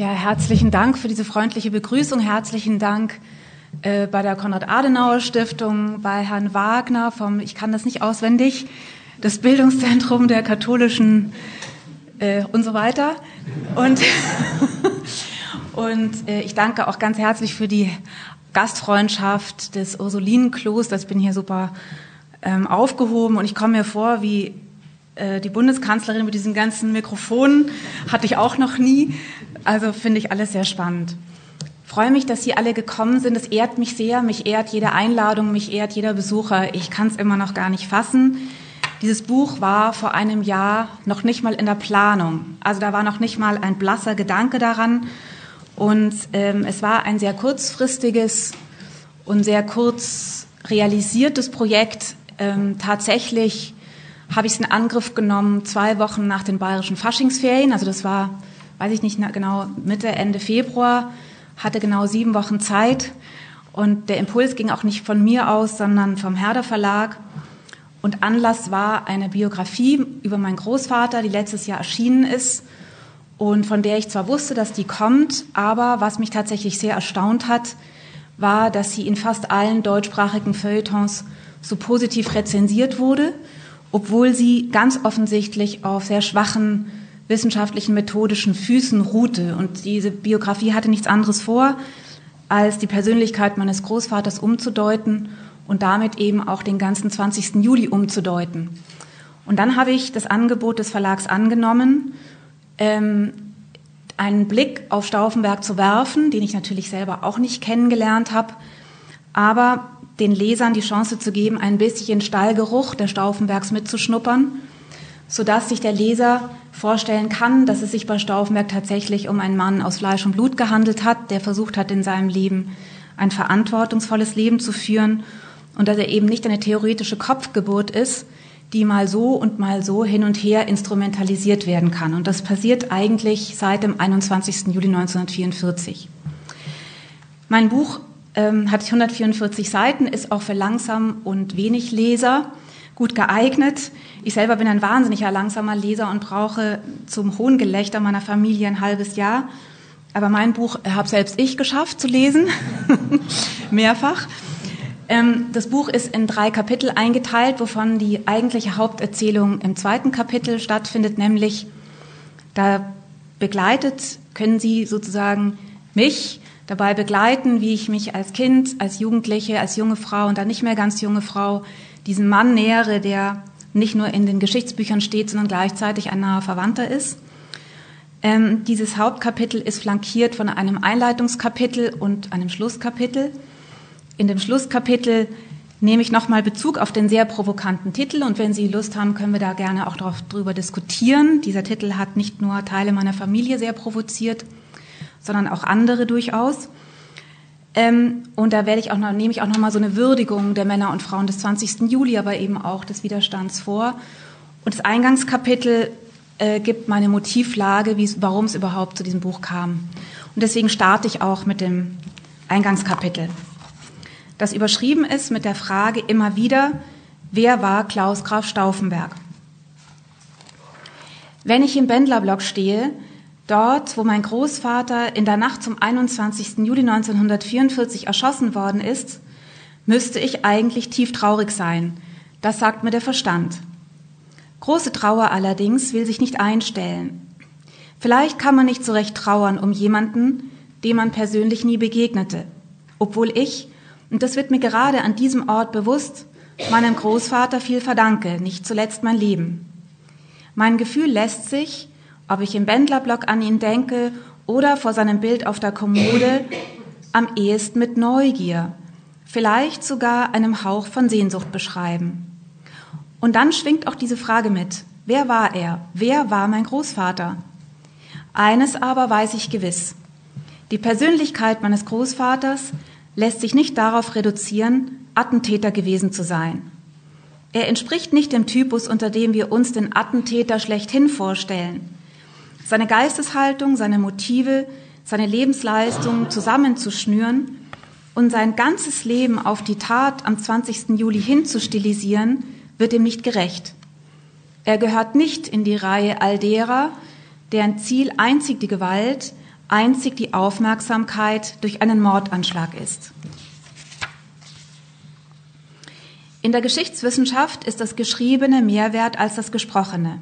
Ja, herzlichen Dank für diese freundliche Begrüßung. Herzlichen Dank äh, bei der Konrad-Adenauer-Stiftung, bei Herrn Wagner vom, ich kann das nicht auswendig, das Bildungszentrum der katholischen äh, und so weiter. Und, und äh, ich danke auch ganz herzlich für die Gastfreundschaft des Ursulinenklosters. Ich bin hier super ähm, aufgehoben und ich komme mir vor wie äh, die Bundeskanzlerin mit diesen ganzen Mikrofonen. Hatte ich auch noch nie. Also finde ich alles sehr spannend. Freue mich, dass Sie alle gekommen sind. Es ehrt mich sehr. Mich ehrt jede Einladung, mich ehrt jeder Besucher. Ich kann es immer noch gar nicht fassen. Dieses Buch war vor einem Jahr noch nicht mal in der Planung. Also da war noch nicht mal ein blasser Gedanke daran. Und ähm, es war ein sehr kurzfristiges und sehr kurz realisiertes Projekt. Ähm, tatsächlich habe ich es in Angriff genommen zwei Wochen nach den bayerischen Faschingsferien. Also das war, weiß ich nicht genau, Mitte, Ende Februar. Hatte genau sieben Wochen Zeit. Und der Impuls ging auch nicht von mir aus, sondern vom Herder Verlag. Und Anlass war eine Biografie über meinen Großvater, die letztes Jahr erschienen ist und von der ich zwar wusste, dass die kommt, aber was mich tatsächlich sehr erstaunt hat, war, dass sie in fast allen deutschsprachigen Feuilletons so positiv rezensiert wurde, obwohl sie ganz offensichtlich auf sehr schwachen wissenschaftlichen methodischen Füßen ruhte. Und diese Biografie hatte nichts anderes vor, als die Persönlichkeit meines Großvaters umzudeuten und damit eben auch den ganzen 20. Juli umzudeuten. Und dann habe ich das Angebot des Verlags angenommen ähm, einen Blick auf Stauffenberg zu werfen, den ich natürlich selber auch nicht kennengelernt habe, aber den Lesern die Chance zu geben, ein bisschen Stallgeruch der Stauffenbergs mitzuschnuppern, sodass sich der Leser vorstellen kann, dass es sich bei Stauffenberg tatsächlich um einen Mann aus Fleisch und Blut gehandelt hat, der versucht hat, in seinem Leben ein verantwortungsvolles Leben zu führen und dass er eben nicht eine theoretische Kopfgeburt ist, die mal so und mal so hin und her instrumentalisiert werden kann. Und das passiert eigentlich seit dem 21. Juli 1944. Mein Buch ähm, hat 144 Seiten, ist auch für langsam und wenig Leser gut geeignet. Ich selber bin ein wahnsinniger langsamer Leser und brauche zum hohen Gelächter meiner Familie ein halbes Jahr. Aber mein Buch habe selbst ich geschafft zu lesen, mehrfach. Ähm, das Buch ist in drei Kapitel eingeteilt, wovon die eigentliche Haupterzählung im zweiten Kapitel stattfindet, nämlich da begleitet, können Sie sozusagen mich dabei begleiten, wie ich mich als Kind, als Jugendliche, als junge Frau und dann nicht mehr ganz junge Frau diesem Mann nähere, der nicht nur in den Geschichtsbüchern steht, sondern gleichzeitig ein naher Verwandter ist. Ähm, dieses Hauptkapitel ist flankiert von einem Einleitungskapitel und einem Schlusskapitel. In dem Schlusskapitel nehme ich nochmal Bezug auf den sehr provokanten Titel und wenn Sie Lust haben, können wir da gerne auch darüber diskutieren. Dieser Titel hat nicht nur Teile meiner Familie sehr provoziert, sondern auch andere durchaus. Ähm, und da werde ich auch noch, nehme ich auch nochmal so eine Würdigung der Männer und Frauen des 20. Juli, aber eben auch des Widerstands vor. Und das Eingangskapitel äh, gibt meine Motivlage, warum es überhaupt zu diesem Buch kam. Und deswegen starte ich auch mit dem Eingangskapitel das überschrieben ist mit der Frage immer wieder, wer war Klaus Graf Stauffenberg? Wenn ich im Bendlerblock stehe, dort, wo mein Großvater in der Nacht zum 21. Juli 1944 erschossen worden ist, müsste ich eigentlich tief traurig sein. Das sagt mir der Verstand. Große Trauer allerdings will sich nicht einstellen. Vielleicht kann man nicht so recht trauern um jemanden, dem man persönlich nie begegnete, obwohl ich und das wird mir gerade an diesem Ort bewusst, meinem Großvater viel verdanke, nicht zuletzt mein Leben. Mein Gefühl lässt sich, ob ich im Bändlerblock an ihn denke oder vor seinem Bild auf der Kommode, am ehesten mit Neugier, vielleicht sogar einem Hauch von Sehnsucht beschreiben. Und dann schwingt auch diese Frage mit, wer war er? Wer war mein Großvater? Eines aber weiß ich gewiss. Die Persönlichkeit meines Großvaters lässt sich nicht darauf reduzieren, Attentäter gewesen zu sein. Er entspricht nicht dem Typus, unter dem wir uns den Attentäter schlechthin vorstellen. Seine Geisteshaltung, seine Motive, seine Lebensleistung zusammenzuschnüren und sein ganzes Leben auf die Tat am 20. Juli hinzustilisieren, wird ihm nicht gerecht. Er gehört nicht in die Reihe all derer, deren Ziel einzig die Gewalt, einzig die Aufmerksamkeit durch einen Mordanschlag ist. In der Geschichtswissenschaft ist das Geschriebene mehr wert als das Gesprochene.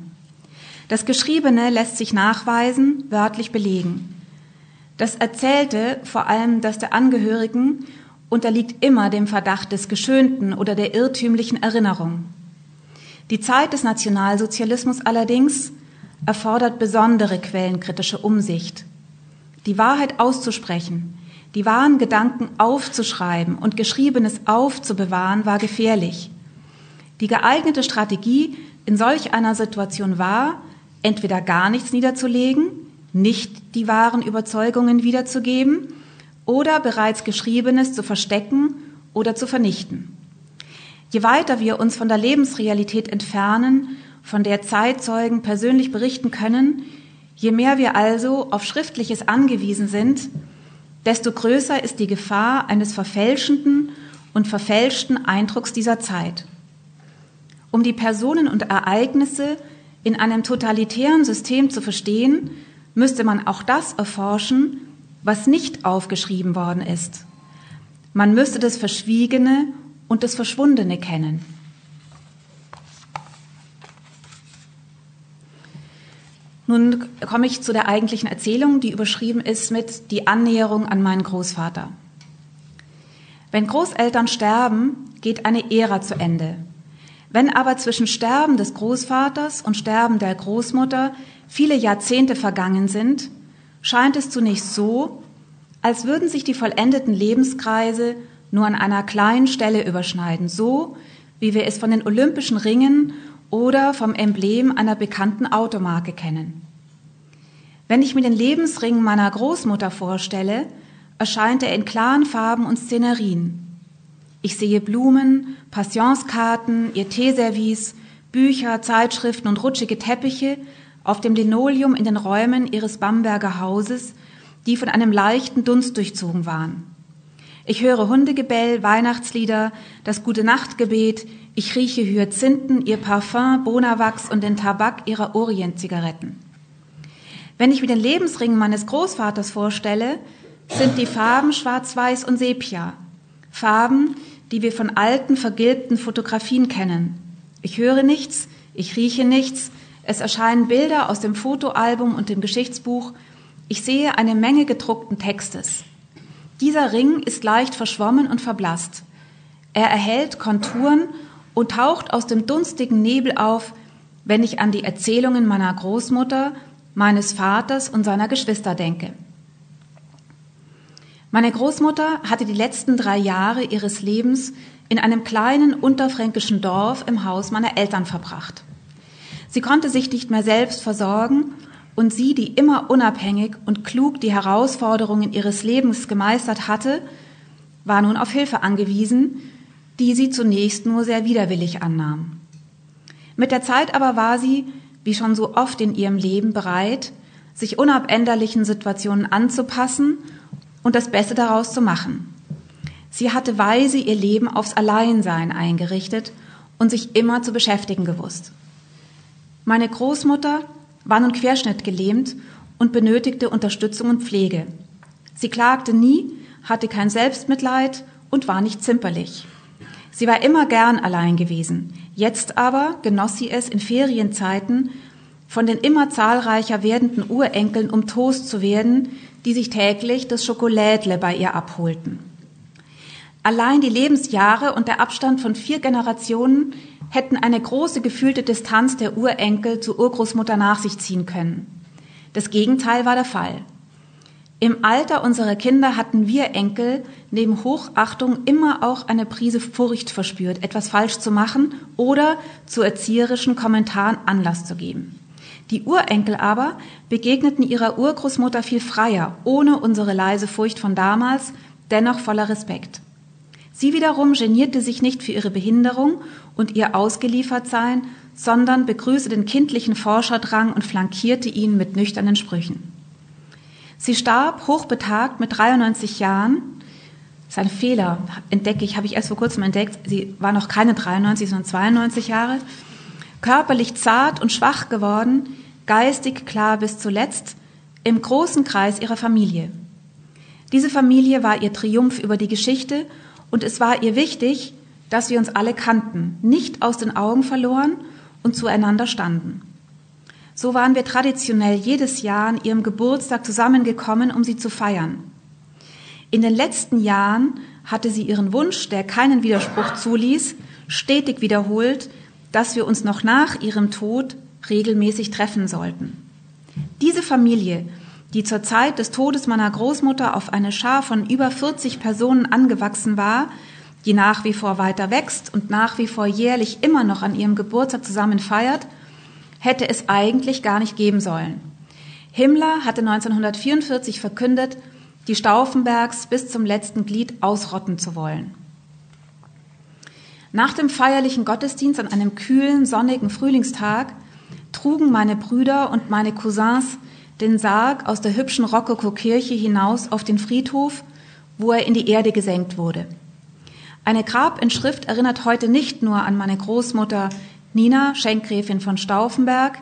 Das Geschriebene lässt sich nachweisen, wörtlich belegen. Das Erzählte, vor allem das der Angehörigen, unterliegt immer dem Verdacht des Geschönten oder der irrtümlichen Erinnerung. Die Zeit des Nationalsozialismus allerdings erfordert besondere quellenkritische Umsicht. Die Wahrheit auszusprechen, die wahren Gedanken aufzuschreiben und Geschriebenes aufzubewahren, war gefährlich. Die geeignete Strategie in solch einer Situation war, entweder gar nichts niederzulegen, nicht die wahren Überzeugungen wiederzugeben oder bereits Geschriebenes zu verstecken oder zu vernichten. Je weiter wir uns von der Lebensrealität entfernen, von der Zeitzeugen persönlich berichten können, je mehr wir also auf Schriftliches angewiesen sind, desto größer ist die Gefahr eines verfälschenden und verfälschten Eindrucks dieser Zeit. Um die Personen und Ereignisse in einem totalitären System zu verstehen, müsste man auch das erforschen, was nicht aufgeschrieben worden ist. Man müsste das Verschwiegene und das Verschwundene kennen. Nun komme ich zu der eigentlichen Erzählung, die überschrieben ist mit Die Annäherung an meinen Großvater. Wenn Großeltern sterben, geht eine Ära zu Ende. Wenn aber zwischen Sterben des Großvaters und Sterben der Großmutter viele Jahrzehnte vergangen sind, scheint es zunächst so, als würden sich die vollendeten Lebenskreise nur an einer kleinen Stelle überschneiden, so wie wir es von den Olympischen Ringen oder vom Emblem einer bekannten Automarke kennen. Wenn ich mir den Lebensring meiner Großmutter vorstelle, erscheint er in klaren Farben und Szenerien. Ich sehe Blumen, Passionskarten, ihr Teeservice, Bücher, Zeitschriften und rutschige Teppiche auf dem Linoleum in den Räumen ihres Bamberger Hauses, die von einem leichten Dunst durchzogen waren. Ich höre Hundegebell, Weihnachtslieder, das Gute Nachtgebet, ich rieche Hyazinthen, ihr Parfum, Bonawachs und den Tabak ihrer Orientzigaretten. Wenn ich mir den Lebensring meines Großvaters vorstelle, sind die Farben schwarz-weiß und sepia. Farben, die wir von alten, vergilbten Fotografien kennen. Ich höre nichts, ich rieche nichts, es erscheinen Bilder aus dem Fotoalbum und dem Geschichtsbuch, ich sehe eine Menge gedruckten Textes. Dieser Ring ist leicht verschwommen und verblasst. Er erhält Konturen und taucht aus dem dunstigen Nebel auf, wenn ich an die Erzählungen meiner Großmutter, meines Vaters und seiner Geschwister denke. Meine Großmutter hatte die letzten drei Jahre ihres Lebens in einem kleinen unterfränkischen Dorf im Haus meiner Eltern verbracht. Sie konnte sich nicht mehr selbst versorgen und sie, die immer unabhängig und klug die Herausforderungen ihres Lebens gemeistert hatte, war nun auf Hilfe angewiesen, die sie zunächst nur sehr widerwillig annahm. Mit der Zeit aber war sie, wie schon so oft in ihrem Leben, bereit, sich unabänderlichen Situationen anzupassen und das Beste daraus zu machen. Sie hatte weise ihr Leben aufs Alleinsein eingerichtet und sich immer zu beschäftigen gewusst. Meine Großmutter war nun querschnittgelähmt und benötigte Unterstützung und Pflege. Sie klagte nie, hatte kein Selbstmitleid und war nicht zimperlich. Sie war immer gern allein gewesen. Jetzt aber genoss sie es in Ferienzeiten, von den immer zahlreicher werdenden Urenkeln um Toast zu werden, die sich täglich das Schokolädle bei ihr abholten. Allein die Lebensjahre und der Abstand von vier Generationen hätten eine große gefühlte Distanz der Urenkel zur Urgroßmutter nach sich ziehen können. Das Gegenteil war der Fall. Im Alter unserer Kinder hatten wir Enkel neben Hochachtung immer auch eine Prise Furcht verspürt, etwas falsch zu machen oder zu erzieherischen Kommentaren Anlass zu geben. Die Urenkel aber begegneten ihrer Urgroßmutter viel freier, ohne unsere leise Furcht von damals, dennoch voller Respekt. Sie wiederum genierte sich nicht für ihre Behinderung und ihr Ausgeliefertsein, sondern begrüßte den kindlichen Forscherdrang und flankierte ihn mit nüchternen Sprüchen. Sie starb hochbetagt mit 93 Jahren. Das ist ein Fehler, entdecke ich, habe ich erst vor kurzem entdeckt. Sie war noch keine 93, sondern 92 Jahre. Körperlich zart und schwach geworden, geistig klar bis zuletzt, im großen Kreis ihrer Familie. Diese Familie war ihr Triumph über die Geschichte und es war ihr wichtig, dass wir uns alle kannten, nicht aus den Augen verloren und zueinander standen. So waren wir traditionell jedes Jahr an ihrem Geburtstag zusammengekommen, um sie zu feiern. In den letzten Jahren hatte sie ihren Wunsch, der keinen Widerspruch zuließ, stetig wiederholt, dass wir uns noch nach ihrem Tod regelmäßig treffen sollten. Diese Familie, die zur Zeit des Todes meiner Großmutter auf eine Schar von über 40 Personen angewachsen war, die nach wie vor weiter wächst und nach wie vor jährlich immer noch an ihrem Geburtstag zusammen feiert, hätte es eigentlich gar nicht geben sollen. Himmler hatte 1944 verkündet, die Stauffenbergs bis zum letzten Glied ausrotten zu wollen. Nach dem feierlichen Gottesdienst an einem kühlen, sonnigen Frühlingstag trugen meine Brüder und meine Cousins den Sarg aus der hübschen Rokoko-Kirche hinaus auf den Friedhof, wo er in die Erde gesenkt wurde. Eine Grabinschrift erinnert heute nicht nur an meine Großmutter Nina, Schenkgräfin von Stauffenberg,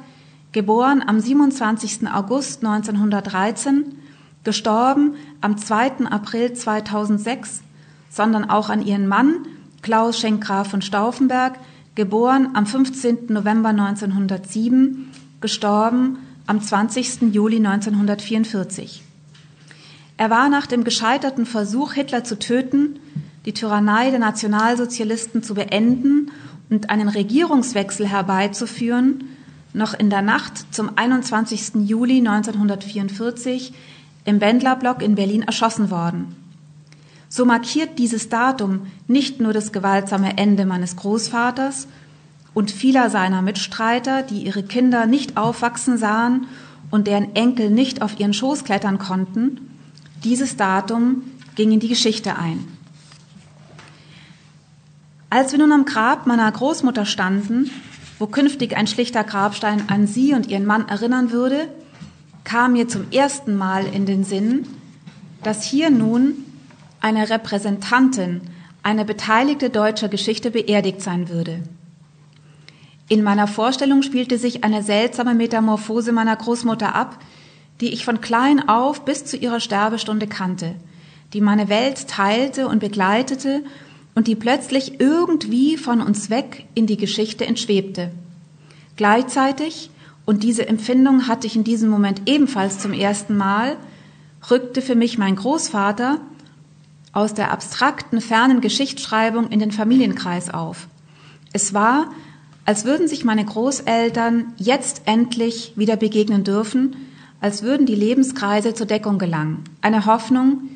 geboren am 27. August 1913, gestorben am 2. April 2006, sondern auch an ihren Mann, Klaus Schenkgraf von Stauffenberg, geboren am 15. November 1907, gestorben am 20. Juli 1944. Er war nach dem gescheiterten Versuch, Hitler zu töten, die Tyrannei der Nationalsozialisten zu beenden und einen Regierungswechsel herbeizuführen, noch in der Nacht zum 21. Juli 1944 im Wendlerblock in Berlin erschossen worden. So markiert dieses Datum nicht nur das gewaltsame Ende meines Großvaters und vieler seiner Mitstreiter, die ihre Kinder nicht aufwachsen sahen und deren Enkel nicht auf ihren Schoß klettern konnten, dieses Datum ging in die Geschichte ein. Als wir nun am Grab meiner Großmutter standen, wo künftig ein schlichter Grabstein an sie und ihren Mann erinnern würde, kam mir zum ersten Mal in den Sinn, dass hier nun eine Repräsentantin, eine Beteiligte deutscher Geschichte beerdigt sein würde. In meiner Vorstellung spielte sich eine seltsame Metamorphose meiner Großmutter ab, die ich von klein auf bis zu ihrer Sterbestunde kannte, die meine Welt teilte und begleitete und die plötzlich irgendwie von uns weg in die Geschichte entschwebte. Gleichzeitig, und diese Empfindung hatte ich in diesem Moment ebenfalls zum ersten Mal, rückte für mich mein Großvater aus der abstrakten, fernen Geschichtsschreibung in den Familienkreis auf. Es war, als würden sich meine Großeltern jetzt endlich wieder begegnen dürfen, als würden die Lebenskreise zur Deckung gelangen. Eine Hoffnung,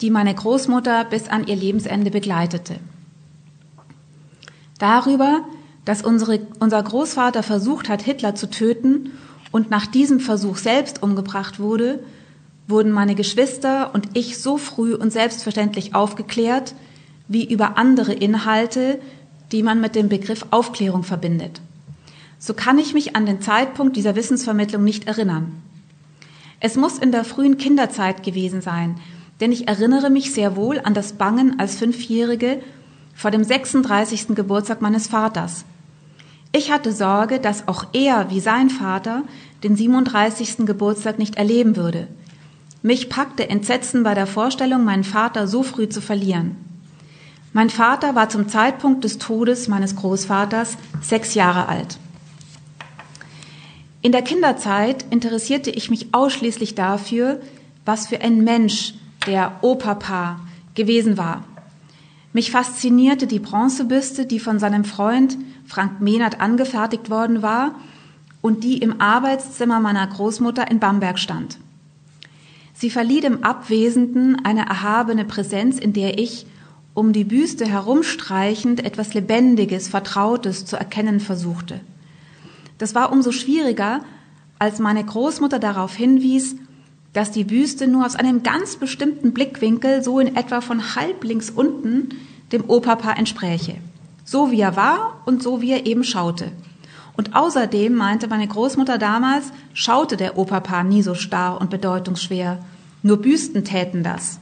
die meine Großmutter bis an ihr Lebensende begleitete. Darüber, dass unsere, unser Großvater versucht hat, Hitler zu töten und nach diesem Versuch selbst umgebracht wurde, wurden meine Geschwister und ich so früh und selbstverständlich aufgeklärt, wie über andere Inhalte, die man mit dem Begriff Aufklärung verbindet. So kann ich mich an den Zeitpunkt dieser Wissensvermittlung nicht erinnern. Es muss in der frühen Kinderzeit gewesen sein, denn ich erinnere mich sehr wohl an das Bangen als Fünfjährige vor dem 36. Geburtstag meines Vaters. Ich hatte Sorge, dass auch er, wie sein Vater, den 37. Geburtstag nicht erleben würde. Mich packte Entsetzen bei der Vorstellung, meinen Vater so früh zu verlieren. Mein Vater war zum Zeitpunkt des Todes meines Großvaters sechs Jahre alt. In der Kinderzeit interessierte ich mich ausschließlich dafür, was für ein Mensch der Opapa gewesen war. Mich faszinierte die Bronzebüste, die von seinem Freund Frank Mehnert angefertigt worden war und die im Arbeitszimmer meiner Großmutter in Bamberg stand. Sie verlieh dem Abwesenden eine erhabene Präsenz, in der ich, um die Büste herumstreichend, etwas Lebendiges, Vertrautes zu erkennen versuchte. Das war umso schwieriger, als meine Großmutter darauf hinwies, dass die Büste nur aus einem ganz bestimmten Blickwinkel, so in etwa von halb links unten, dem Opapa entspräche. So wie er war und so wie er eben schaute. Und außerdem meinte meine Großmutter damals, schaute der Opapa nie so starr und bedeutungsschwer. Nur Büsten täten das.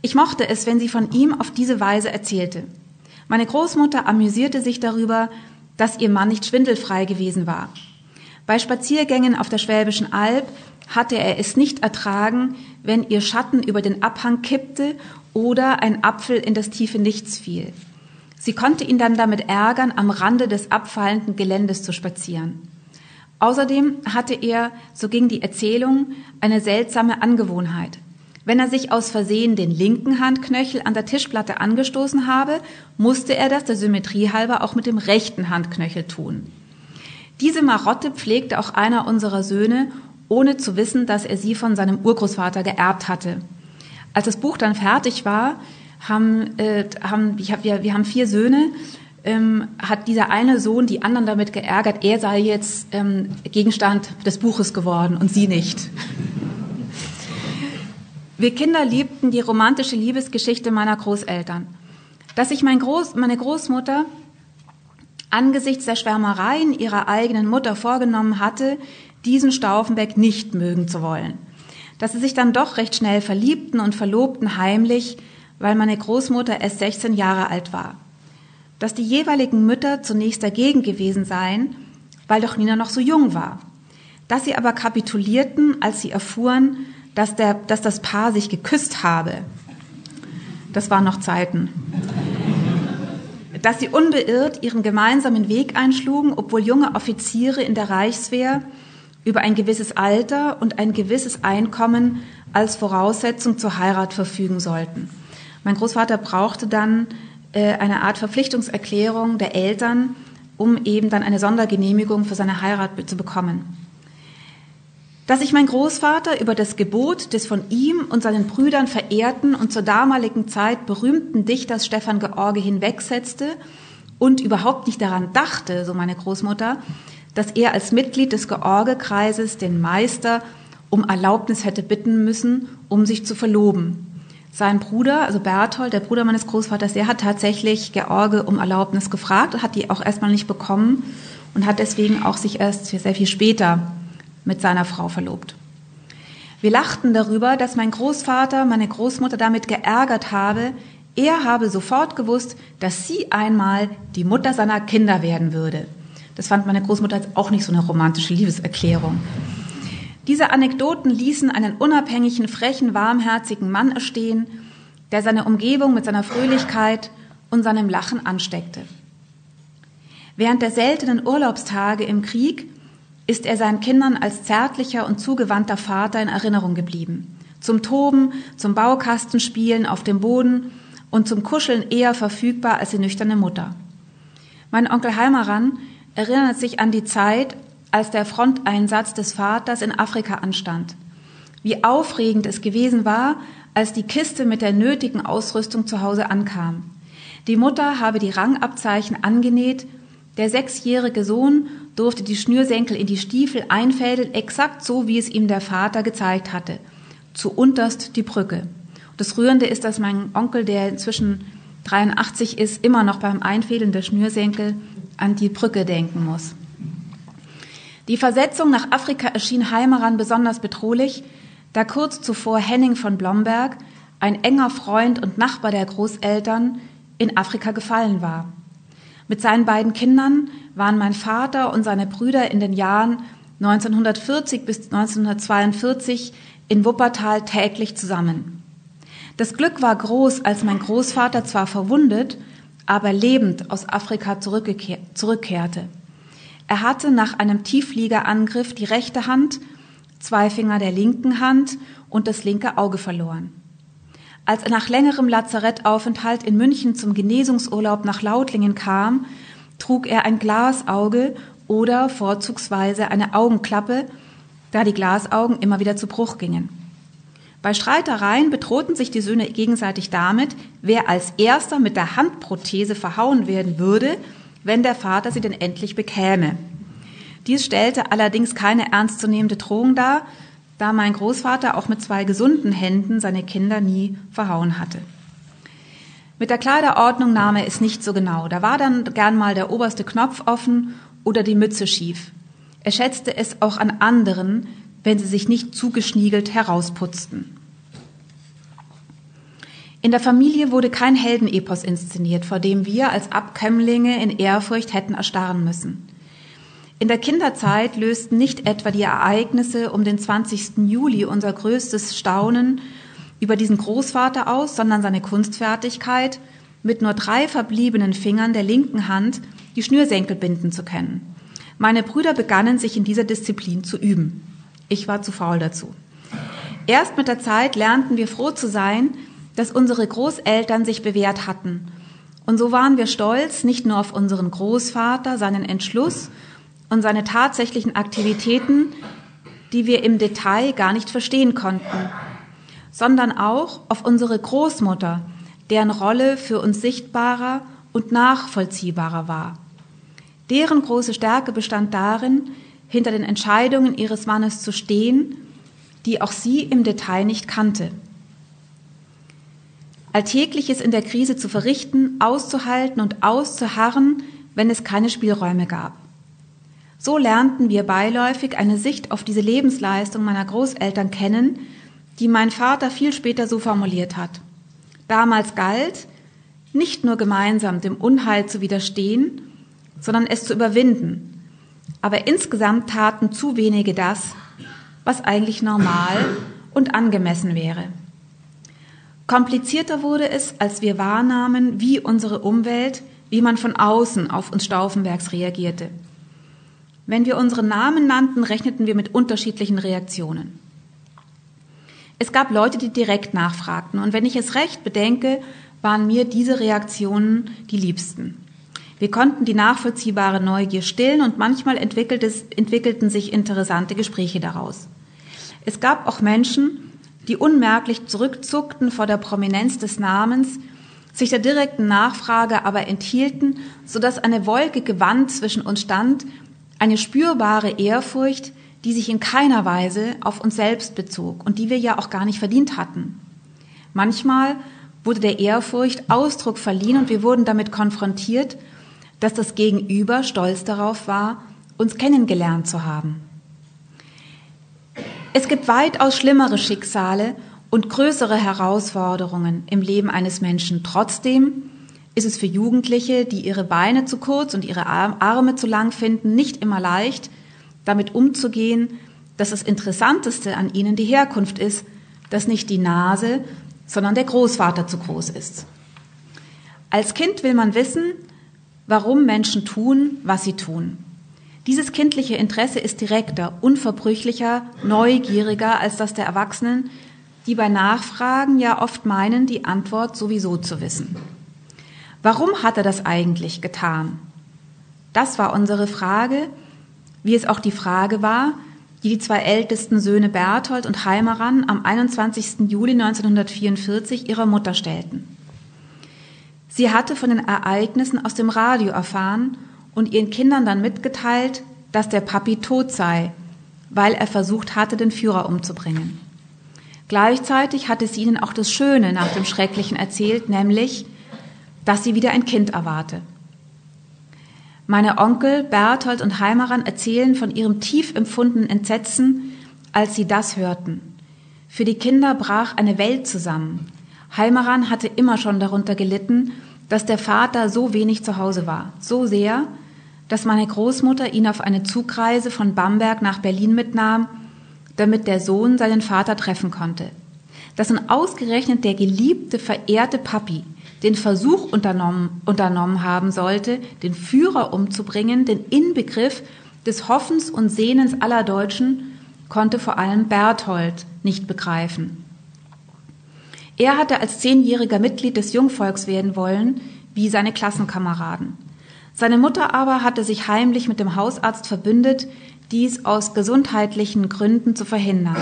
Ich mochte es, wenn sie von ihm auf diese Weise erzählte. Meine Großmutter amüsierte sich darüber, dass ihr Mann nicht schwindelfrei gewesen war. Bei Spaziergängen auf der Schwäbischen Alb hatte er es nicht ertragen, wenn ihr Schatten über den Abhang kippte oder ein Apfel in das tiefe Nichts fiel. Sie konnte ihn dann damit ärgern, am Rande des abfallenden Geländes zu spazieren. Außerdem hatte er, so ging die Erzählung, eine seltsame Angewohnheit. Wenn er sich aus Versehen den linken Handknöchel an der Tischplatte angestoßen habe, musste er das der Symmetrie halber auch mit dem rechten Handknöchel tun. Diese Marotte pflegte auch einer unserer Söhne, ohne zu wissen, dass er sie von seinem Urgroßvater geerbt hatte. Als das Buch dann fertig war, haben, äh, haben ich hab, wir, wir haben vier Söhne, ähm, hat dieser eine Sohn die anderen damit geärgert, er sei jetzt ähm, Gegenstand des Buches geworden und sie nicht. Wir Kinder liebten die romantische Liebesgeschichte meiner Großeltern. Dass sich mein Groß, meine Großmutter angesichts der Schwärmereien ihrer eigenen Mutter vorgenommen hatte, diesen Stauffenberg nicht mögen zu wollen. Dass sie sich dann doch recht schnell verliebten und verlobten heimlich, weil meine Großmutter erst 16 Jahre alt war. Dass die jeweiligen Mütter zunächst dagegen gewesen seien, weil doch Nina noch so jung war. Dass sie aber kapitulierten, als sie erfuhren, dass, der, dass das Paar sich geküsst habe. Das waren noch Zeiten. Dass sie unbeirrt ihren gemeinsamen Weg einschlugen, obwohl junge Offiziere in der Reichswehr über ein gewisses Alter und ein gewisses Einkommen als Voraussetzung zur Heirat verfügen sollten. Mein Großvater brauchte dann äh, eine Art Verpflichtungserklärung der Eltern, um eben dann eine Sondergenehmigung für seine Heirat zu bekommen dass sich mein Großvater über das Gebot des von ihm und seinen Brüdern verehrten und zur damaligen Zeit berühmten Dichters Stefan George hinwegsetzte und überhaupt nicht daran dachte, so meine Großmutter, dass er als Mitglied des George-Kreises den Meister um Erlaubnis hätte bitten müssen, um sich zu verloben. Sein Bruder, also Berthold, der Bruder meines Großvaters, der hat tatsächlich George um Erlaubnis gefragt hat die auch erstmal nicht bekommen und hat deswegen auch sich erst sehr viel später mit seiner Frau verlobt. Wir lachten darüber, dass mein Großvater meine Großmutter damit geärgert habe, er habe sofort gewusst, dass sie einmal die Mutter seiner Kinder werden würde. Das fand meine Großmutter auch nicht so eine romantische Liebeserklärung. Diese Anekdoten ließen einen unabhängigen, frechen, warmherzigen Mann erstehen, der seine Umgebung mit seiner Fröhlichkeit und seinem Lachen ansteckte. Während der seltenen Urlaubstage im Krieg ist er seinen Kindern als zärtlicher und zugewandter Vater in Erinnerung geblieben. Zum Toben, zum Baukastenspielen auf dem Boden und zum Kuscheln eher verfügbar als die nüchterne Mutter. Mein Onkel Heimeran erinnert sich an die Zeit, als der Fronteinsatz des Vaters in Afrika anstand. Wie aufregend es gewesen war, als die Kiste mit der nötigen Ausrüstung zu Hause ankam. Die Mutter habe die Rangabzeichen angenäht, der sechsjährige Sohn durfte die Schnürsenkel in die Stiefel einfädeln, exakt so, wie es ihm der Vater gezeigt hatte. Zu unterst die Brücke. Das Rührende ist, dass mein Onkel, der inzwischen 83 ist, immer noch beim Einfädeln der Schnürsenkel an die Brücke denken muss. Die Versetzung nach Afrika erschien Heimeran besonders bedrohlich, da kurz zuvor Henning von Blomberg, ein enger Freund und Nachbar der Großeltern, in Afrika gefallen war. Mit seinen beiden Kindern waren mein Vater und seine Brüder in den Jahren 1940 bis 1942 in Wuppertal täglich zusammen. Das Glück war groß, als mein Großvater zwar verwundet, aber lebend aus Afrika zurückkehrte. Er hatte nach einem Tieffliegerangriff die rechte Hand, zwei Finger der linken Hand und das linke Auge verloren. Als er nach längerem Lazarettaufenthalt in München zum Genesungsurlaub nach Lautlingen kam, trug er ein Glasauge oder vorzugsweise eine Augenklappe, da die Glasaugen immer wieder zu Bruch gingen. Bei Streitereien bedrohten sich die Söhne gegenseitig damit, wer als erster mit der Handprothese verhauen werden würde, wenn der Vater sie denn endlich bekäme. Dies stellte allerdings keine ernstzunehmende Drohung dar, da mein Großvater auch mit zwei gesunden Händen seine Kinder nie verhauen hatte. Mit der Kleiderordnung nahm er es nicht so genau. Da war dann gern mal der oberste Knopf offen oder die Mütze schief. Er schätzte es auch an anderen, wenn sie sich nicht zugeschniegelt herausputzten. In der Familie wurde kein Heldenepos inszeniert, vor dem wir als Abkömmlinge in Ehrfurcht hätten erstarren müssen. In der Kinderzeit lösten nicht etwa die Ereignisse um den 20. Juli unser größtes Staunen über diesen Großvater aus, sondern seine Kunstfertigkeit, mit nur drei verbliebenen Fingern der linken Hand die Schnürsenkel binden zu können. Meine Brüder begannen sich in dieser Disziplin zu üben. Ich war zu faul dazu. Erst mit der Zeit lernten wir froh zu sein, dass unsere Großeltern sich bewährt hatten. Und so waren wir stolz nicht nur auf unseren Großvater, seinen Entschluss und seine tatsächlichen Aktivitäten, die wir im Detail gar nicht verstehen konnten, sondern auch auf unsere Großmutter, deren Rolle für uns sichtbarer und nachvollziehbarer war. Deren große Stärke bestand darin, hinter den Entscheidungen ihres Mannes zu stehen, die auch sie im Detail nicht kannte. Alltägliches in der Krise zu verrichten, auszuhalten und auszuharren, wenn es keine Spielräume gab. So lernten wir beiläufig eine Sicht auf diese Lebensleistung meiner Großeltern kennen, die mein Vater viel später so formuliert hat. Damals galt, nicht nur gemeinsam dem Unheil zu widerstehen, sondern es zu überwinden. Aber insgesamt taten zu wenige das, was eigentlich normal und angemessen wäre. Komplizierter wurde es, als wir wahrnahmen, wie unsere Umwelt, wie man von außen auf uns Stauffenbergs reagierte. Wenn wir unseren Namen nannten, rechneten wir mit unterschiedlichen Reaktionen. Es gab Leute, die direkt nachfragten. Und wenn ich es recht bedenke, waren mir diese Reaktionen die liebsten. Wir konnten die nachvollziehbare Neugier stillen und manchmal entwickelten sich interessante Gespräche daraus. Es gab auch Menschen, die unmerklich zurückzuckten vor der Prominenz des Namens, sich der direkten Nachfrage aber enthielten, sodass eine Wolke gewandt zwischen uns stand, eine spürbare Ehrfurcht, die sich in keiner Weise auf uns selbst bezog und die wir ja auch gar nicht verdient hatten. Manchmal wurde der Ehrfurcht Ausdruck verliehen und wir wurden damit konfrontiert, dass das Gegenüber stolz darauf war, uns kennengelernt zu haben. Es gibt weitaus schlimmere Schicksale und größere Herausforderungen im Leben eines Menschen. Trotzdem ist es für Jugendliche, die ihre Beine zu kurz und ihre Arme zu lang finden, nicht immer leicht, damit umzugehen, dass das Interessanteste an ihnen die Herkunft ist, dass nicht die Nase, sondern der Großvater zu groß ist. Als Kind will man wissen, warum Menschen tun, was sie tun. Dieses kindliche Interesse ist direkter, unverbrüchlicher, neugieriger als das der Erwachsenen, die bei Nachfragen ja oft meinen, die Antwort sowieso zu wissen. Warum hat er das eigentlich getan? Das war unsere Frage, wie es auch die Frage war, die die zwei ältesten Söhne Berthold und Heimeran am 21. Juli 1944 ihrer Mutter stellten. Sie hatte von den Ereignissen aus dem Radio erfahren und ihren Kindern dann mitgeteilt, dass der Papi tot sei, weil er versucht hatte, den Führer umzubringen. Gleichzeitig hatte sie ihnen auch das Schöne nach dem Schrecklichen erzählt, nämlich, dass sie wieder ein Kind erwarte. Meine Onkel Berthold und Heimeran erzählen von ihrem tief empfundenen Entsetzen, als sie das hörten. Für die Kinder brach eine Welt zusammen. Heimeran hatte immer schon darunter gelitten, dass der Vater so wenig zu Hause war, so sehr, dass meine Großmutter ihn auf eine Zugreise von Bamberg nach Berlin mitnahm, damit der Sohn seinen Vater treffen konnte. Dass nun ausgerechnet der geliebte, verehrte Papi den Versuch unternommen, unternommen haben sollte, den Führer umzubringen, den Inbegriff des Hoffens und Sehnens aller Deutschen, konnte vor allem Berthold nicht begreifen. Er hatte als zehnjähriger Mitglied des Jungvolks werden wollen, wie seine Klassenkameraden. Seine Mutter aber hatte sich heimlich mit dem Hausarzt verbündet, dies aus gesundheitlichen Gründen zu verhindern.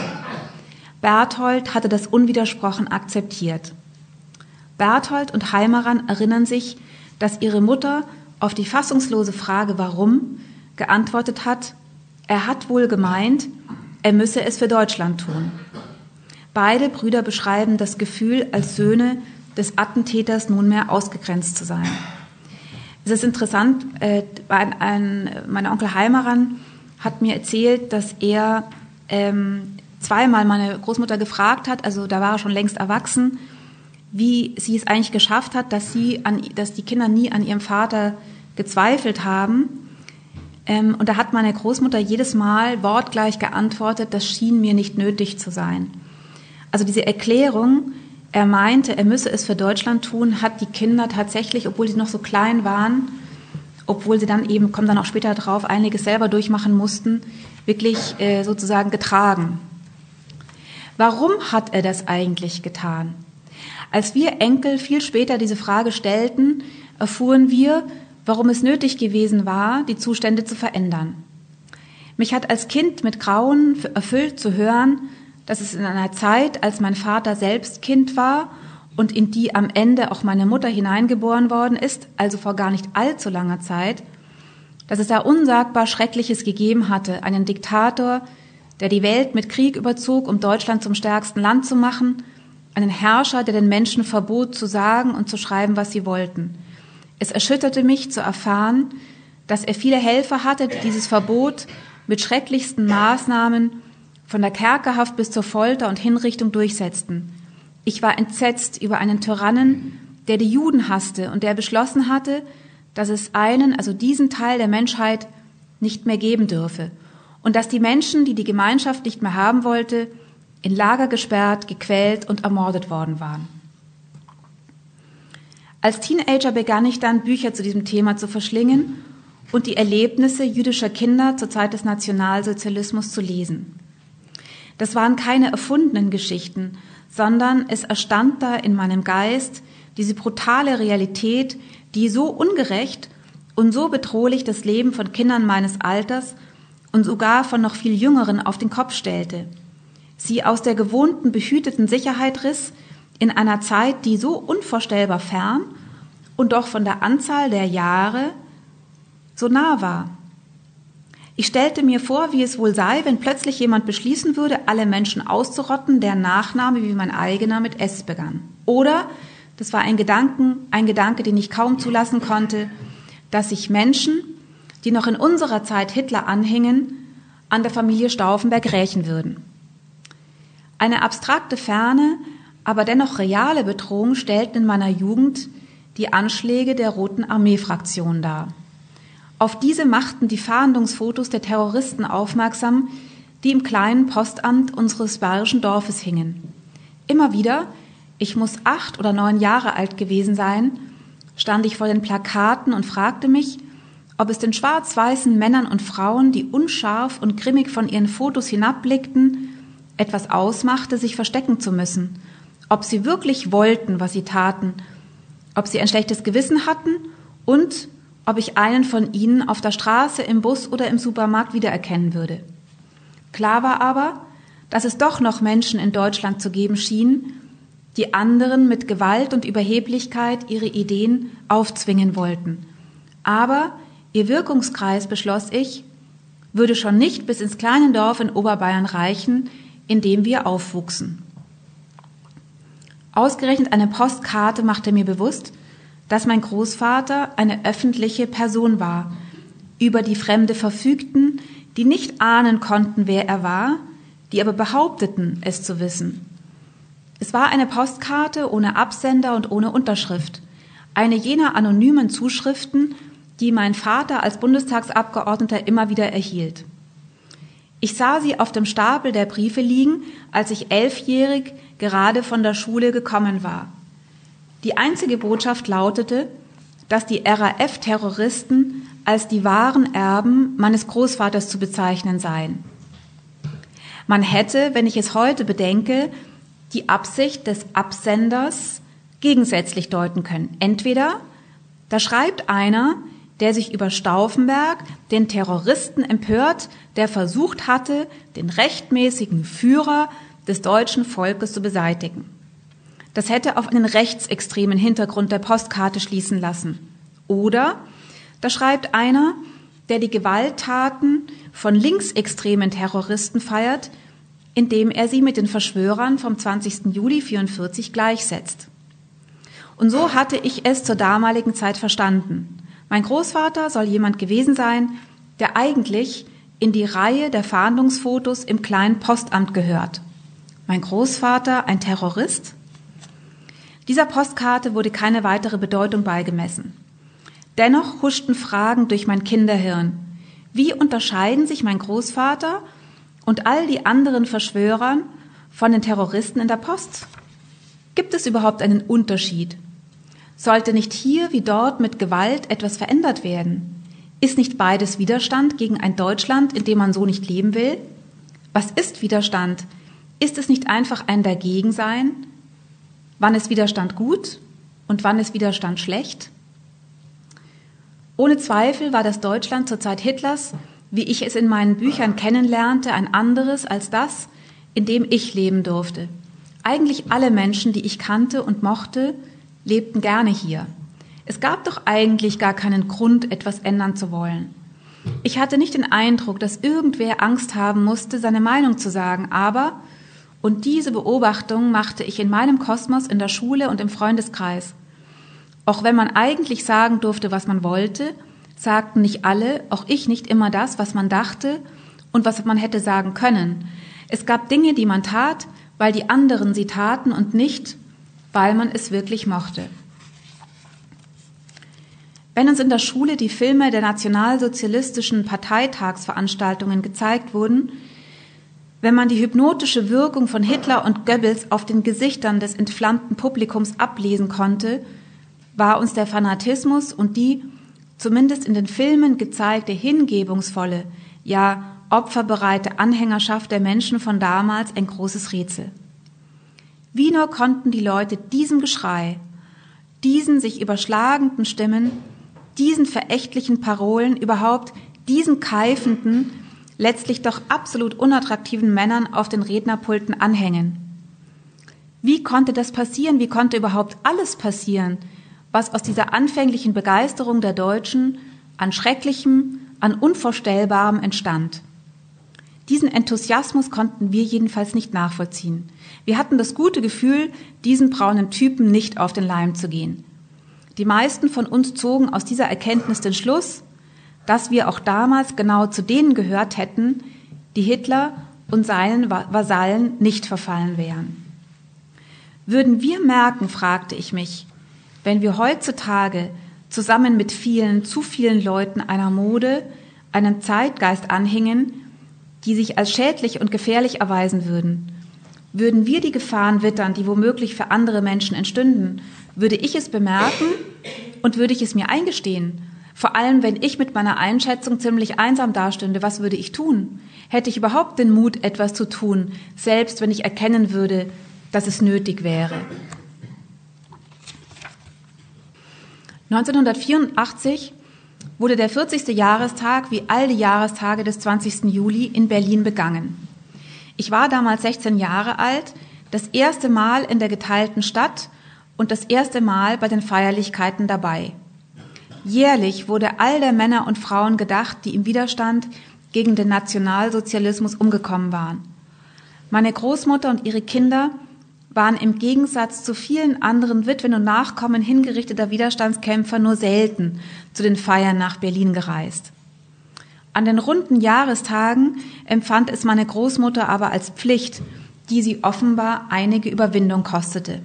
Berthold hatte das unwidersprochen akzeptiert. Berthold und Heimeran erinnern sich, dass ihre Mutter auf die fassungslose Frage warum geantwortet hat, er hat wohl gemeint, er müsse es für Deutschland tun. Beide Brüder beschreiben das Gefühl, als Söhne des Attentäters nunmehr ausgegrenzt zu sein. Es ist interessant, äh, ein, ein, mein Onkel Heimeran hat mir erzählt, dass er ähm, zweimal meine Großmutter gefragt hat, also da war er schon längst erwachsen, wie sie es eigentlich geschafft hat, dass sie an, dass die Kinder nie an ihrem Vater gezweifelt haben. Ähm, und da hat meine Großmutter jedes Mal wortgleich geantwortet, das schien mir nicht nötig zu sein. Also diese Erklärung, er meinte, er müsse es für Deutschland tun, hat die Kinder tatsächlich, obwohl sie noch so klein waren, obwohl sie dann eben, kommen dann auch später drauf, einiges selber durchmachen mussten, wirklich äh, sozusagen getragen. Warum hat er das eigentlich getan? Als wir Enkel viel später diese Frage stellten, erfuhren wir, warum es nötig gewesen war, die Zustände zu verändern. Mich hat als Kind mit Grauen erfüllt zu hören, dass es in einer Zeit, als mein Vater selbst Kind war und in die am Ende auch meine Mutter hineingeboren worden ist, also vor gar nicht allzu langer Zeit, dass es da unsagbar Schreckliches gegeben hatte, einen Diktator, der die Welt mit Krieg überzog, um Deutschland zum stärksten Land zu machen, einen Herrscher, der den Menschen verbot zu sagen und zu schreiben, was sie wollten. Es erschütterte mich zu erfahren, dass er viele Helfer hatte, die dieses Verbot mit schrecklichsten Maßnahmen von der Kerkerhaft bis zur Folter und Hinrichtung durchsetzten. Ich war entsetzt über einen Tyrannen, der die Juden hasste und der beschlossen hatte, dass es einen, also diesen Teil der Menschheit, nicht mehr geben dürfe und dass die Menschen, die die Gemeinschaft nicht mehr haben wollte, in Lager gesperrt, gequält und ermordet worden waren. Als Teenager begann ich dann, Bücher zu diesem Thema zu verschlingen und die Erlebnisse jüdischer Kinder zur Zeit des Nationalsozialismus zu lesen. Das waren keine erfundenen Geschichten, sondern es erstand da in meinem Geist diese brutale Realität, die so ungerecht und so bedrohlich das Leben von Kindern meines Alters und sogar von noch viel Jüngeren auf den Kopf stellte. Sie aus der gewohnten, behüteten Sicherheit riss in einer Zeit, die so unvorstellbar fern und doch von der Anzahl der Jahre so nah war. Ich stellte mir vor, wie es wohl sei, wenn plötzlich jemand beschließen würde, alle Menschen auszurotten, deren Nachname wie mein eigener mit S begann. Oder, das war ein Gedanken, ein Gedanke, den ich kaum zulassen konnte, dass sich Menschen, die noch in unserer Zeit Hitler anhingen, an der Familie Stauffenberg rächen würden. Eine abstrakte Ferne, aber dennoch reale Bedrohung stellten in meiner Jugend die Anschläge der Roten Armee-Fraktion dar. Auf diese machten die Fahndungsfotos der Terroristen aufmerksam, die im kleinen Postamt unseres bayerischen Dorfes hingen. Immer wieder, ich muss acht oder neun Jahre alt gewesen sein, stand ich vor den Plakaten und fragte mich, ob es den schwarz-weißen Männern und Frauen, die unscharf und grimmig von ihren Fotos hinabblickten, etwas ausmachte, sich verstecken zu müssen, ob sie wirklich wollten, was sie taten, ob sie ein schlechtes Gewissen hatten und ob ich einen von ihnen auf der Straße, im Bus oder im Supermarkt wiedererkennen würde. Klar war aber, dass es doch noch Menschen in Deutschland zu geben schien, die anderen mit Gewalt und Überheblichkeit ihre Ideen aufzwingen wollten. Aber ihr Wirkungskreis, beschloss ich, würde schon nicht bis ins kleine Dorf in Oberbayern reichen, in dem wir aufwuchsen. Ausgerechnet eine Postkarte machte mir bewusst, dass mein Großvater eine öffentliche Person war, über die Fremde verfügten, die nicht ahnen konnten, wer er war, die aber behaupteten, es zu wissen. Es war eine Postkarte ohne Absender und ohne Unterschrift, eine jener anonymen Zuschriften, die mein Vater als Bundestagsabgeordneter immer wieder erhielt. Ich sah sie auf dem Stapel der Briefe liegen, als ich elfjährig gerade von der Schule gekommen war. Die einzige Botschaft lautete, dass die RAF-Terroristen als die wahren Erben meines Großvaters zu bezeichnen seien. Man hätte, wenn ich es heute bedenke, die Absicht des Absenders gegensätzlich deuten können. Entweder da schreibt einer, der sich über Stauffenberg, den Terroristen empört, der versucht hatte, den rechtmäßigen Führer des deutschen Volkes zu beseitigen. Das hätte auf einen rechtsextremen Hintergrund der Postkarte schließen lassen. Oder da schreibt einer, der die Gewalttaten von linksextremen Terroristen feiert, indem er sie mit den Verschwörern vom 20. Juli 44 gleichsetzt. Und so hatte ich es zur damaligen Zeit verstanden. Mein Großvater soll jemand gewesen sein, der eigentlich in die Reihe der Fahndungsfotos im kleinen Postamt gehört. Mein Großvater ein Terrorist? Dieser Postkarte wurde keine weitere Bedeutung beigemessen. Dennoch huschten Fragen durch mein Kinderhirn. Wie unterscheiden sich mein Großvater und all die anderen Verschwörern von den Terroristen in der Post? Gibt es überhaupt einen Unterschied? Sollte nicht hier wie dort mit Gewalt etwas verändert werden? Ist nicht beides Widerstand gegen ein Deutschland, in dem man so nicht leben will? Was ist Widerstand? Ist es nicht einfach ein Dagegensein? Wann ist Widerstand gut und wann ist Widerstand schlecht? Ohne Zweifel war das Deutschland zur Zeit Hitlers, wie ich es in meinen Büchern kennenlernte, ein anderes als das, in dem ich leben durfte. Eigentlich alle Menschen, die ich kannte und mochte, lebten gerne hier. Es gab doch eigentlich gar keinen Grund, etwas ändern zu wollen. Ich hatte nicht den Eindruck, dass irgendwer Angst haben musste, seine Meinung zu sagen, aber, und diese Beobachtung machte ich in meinem Kosmos in der Schule und im Freundeskreis. Auch wenn man eigentlich sagen durfte, was man wollte, sagten nicht alle, auch ich nicht immer das, was man dachte und was man hätte sagen können. Es gab Dinge, die man tat, weil die anderen sie taten und nicht, weil man es wirklich mochte. Wenn uns in der Schule die Filme der nationalsozialistischen Parteitagsveranstaltungen gezeigt wurden, wenn man die hypnotische Wirkung von Hitler und Goebbels auf den Gesichtern des entflammten Publikums ablesen konnte, war uns der Fanatismus und die, zumindest in den Filmen gezeigte hingebungsvolle, ja opferbereite Anhängerschaft der Menschen von damals ein großes Rätsel. Wie nur konnten die Leute diesem Geschrei, diesen sich überschlagenden Stimmen, diesen verächtlichen Parolen, überhaupt diesen keifenden, letztlich doch absolut unattraktiven Männern auf den Rednerpulten anhängen. Wie konnte das passieren? Wie konnte überhaupt alles passieren, was aus dieser anfänglichen Begeisterung der Deutschen an Schrecklichem, an Unvorstellbarem entstand? Diesen Enthusiasmus konnten wir jedenfalls nicht nachvollziehen. Wir hatten das gute Gefühl, diesen braunen Typen nicht auf den Leim zu gehen. Die meisten von uns zogen aus dieser Erkenntnis den Schluss, dass wir auch damals genau zu denen gehört hätten, die Hitler und seinen Vasallen nicht verfallen wären. Würden wir merken, fragte ich mich, wenn wir heutzutage zusammen mit vielen, zu vielen Leuten einer Mode, einem Zeitgeist anhängen, die sich als schädlich und gefährlich erweisen würden. Würden wir die Gefahren wittern, die womöglich für andere Menschen entstünden, würde ich es bemerken und würde ich es mir eingestehen. Vor allem, wenn ich mit meiner Einschätzung ziemlich einsam dastünde, was würde ich tun? Hätte ich überhaupt den Mut, etwas zu tun, selbst wenn ich erkennen würde, dass es nötig wäre? 1984 wurde der 40. Jahrestag wie all die Jahrestage des 20. Juli in Berlin begangen. Ich war damals 16 Jahre alt, das erste Mal in der geteilten Stadt und das erste Mal bei den Feierlichkeiten dabei. Jährlich wurde all der Männer und Frauen gedacht, die im Widerstand gegen den Nationalsozialismus umgekommen waren. Meine Großmutter und ihre Kinder waren im Gegensatz zu vielen anderen Witwen und Nachkommen hingerichteter Widerstandskämpfer nur selten zu den Feiern nach Berlin gereist. An den runden Jahrestagen empfand es meine Großmutter aber als Pflicht, die sie offenbar einige Überwindung kostete.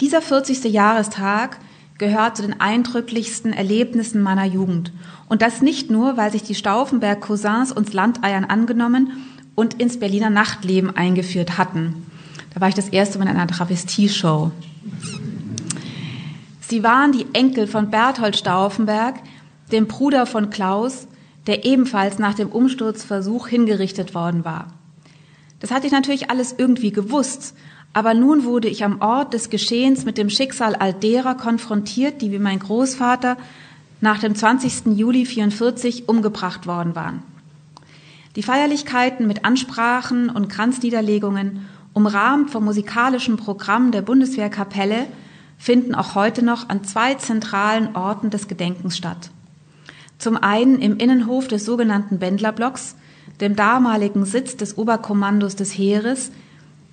Dieser 40. Jahrestag gehört zu den eindrücklichsten Erlebnissen meiner Jugend. Und das nicht nur, weil sich die Stauffenberg-Cousins uns Landeiern angenommen und ins Berliner Nachtleben eingeführt hatten. Da war ich das erste Mal in einer Travestie-Show. Sie waren die Enkel von Berthold Stauffenberg, dem Bruder von Klaus, der ebenfalls nach dem Umsturzversuch hingerichtet worden war. Das hatte ich natürlich alles irgendwie gewusst, aber nun wurde ich am Ort des Geschehens mit dem Schicksal all derer konfrontiert, die wie mein Großvater nach dem 20. Juli 44 umgebracht worden waren. Die Feierlichkeiten mit Ansprachen und Kranzniederlegungen umrahmt vom musikalischen Programm der Bundeswehrkapelle, finden auch heute noch an zwei zentralen Orten des Gedenkens statt. Zum einen im Innenhof des sogenannten Bändlerblocks, dem damaligen Sitz des Oberkommandos des Heeres,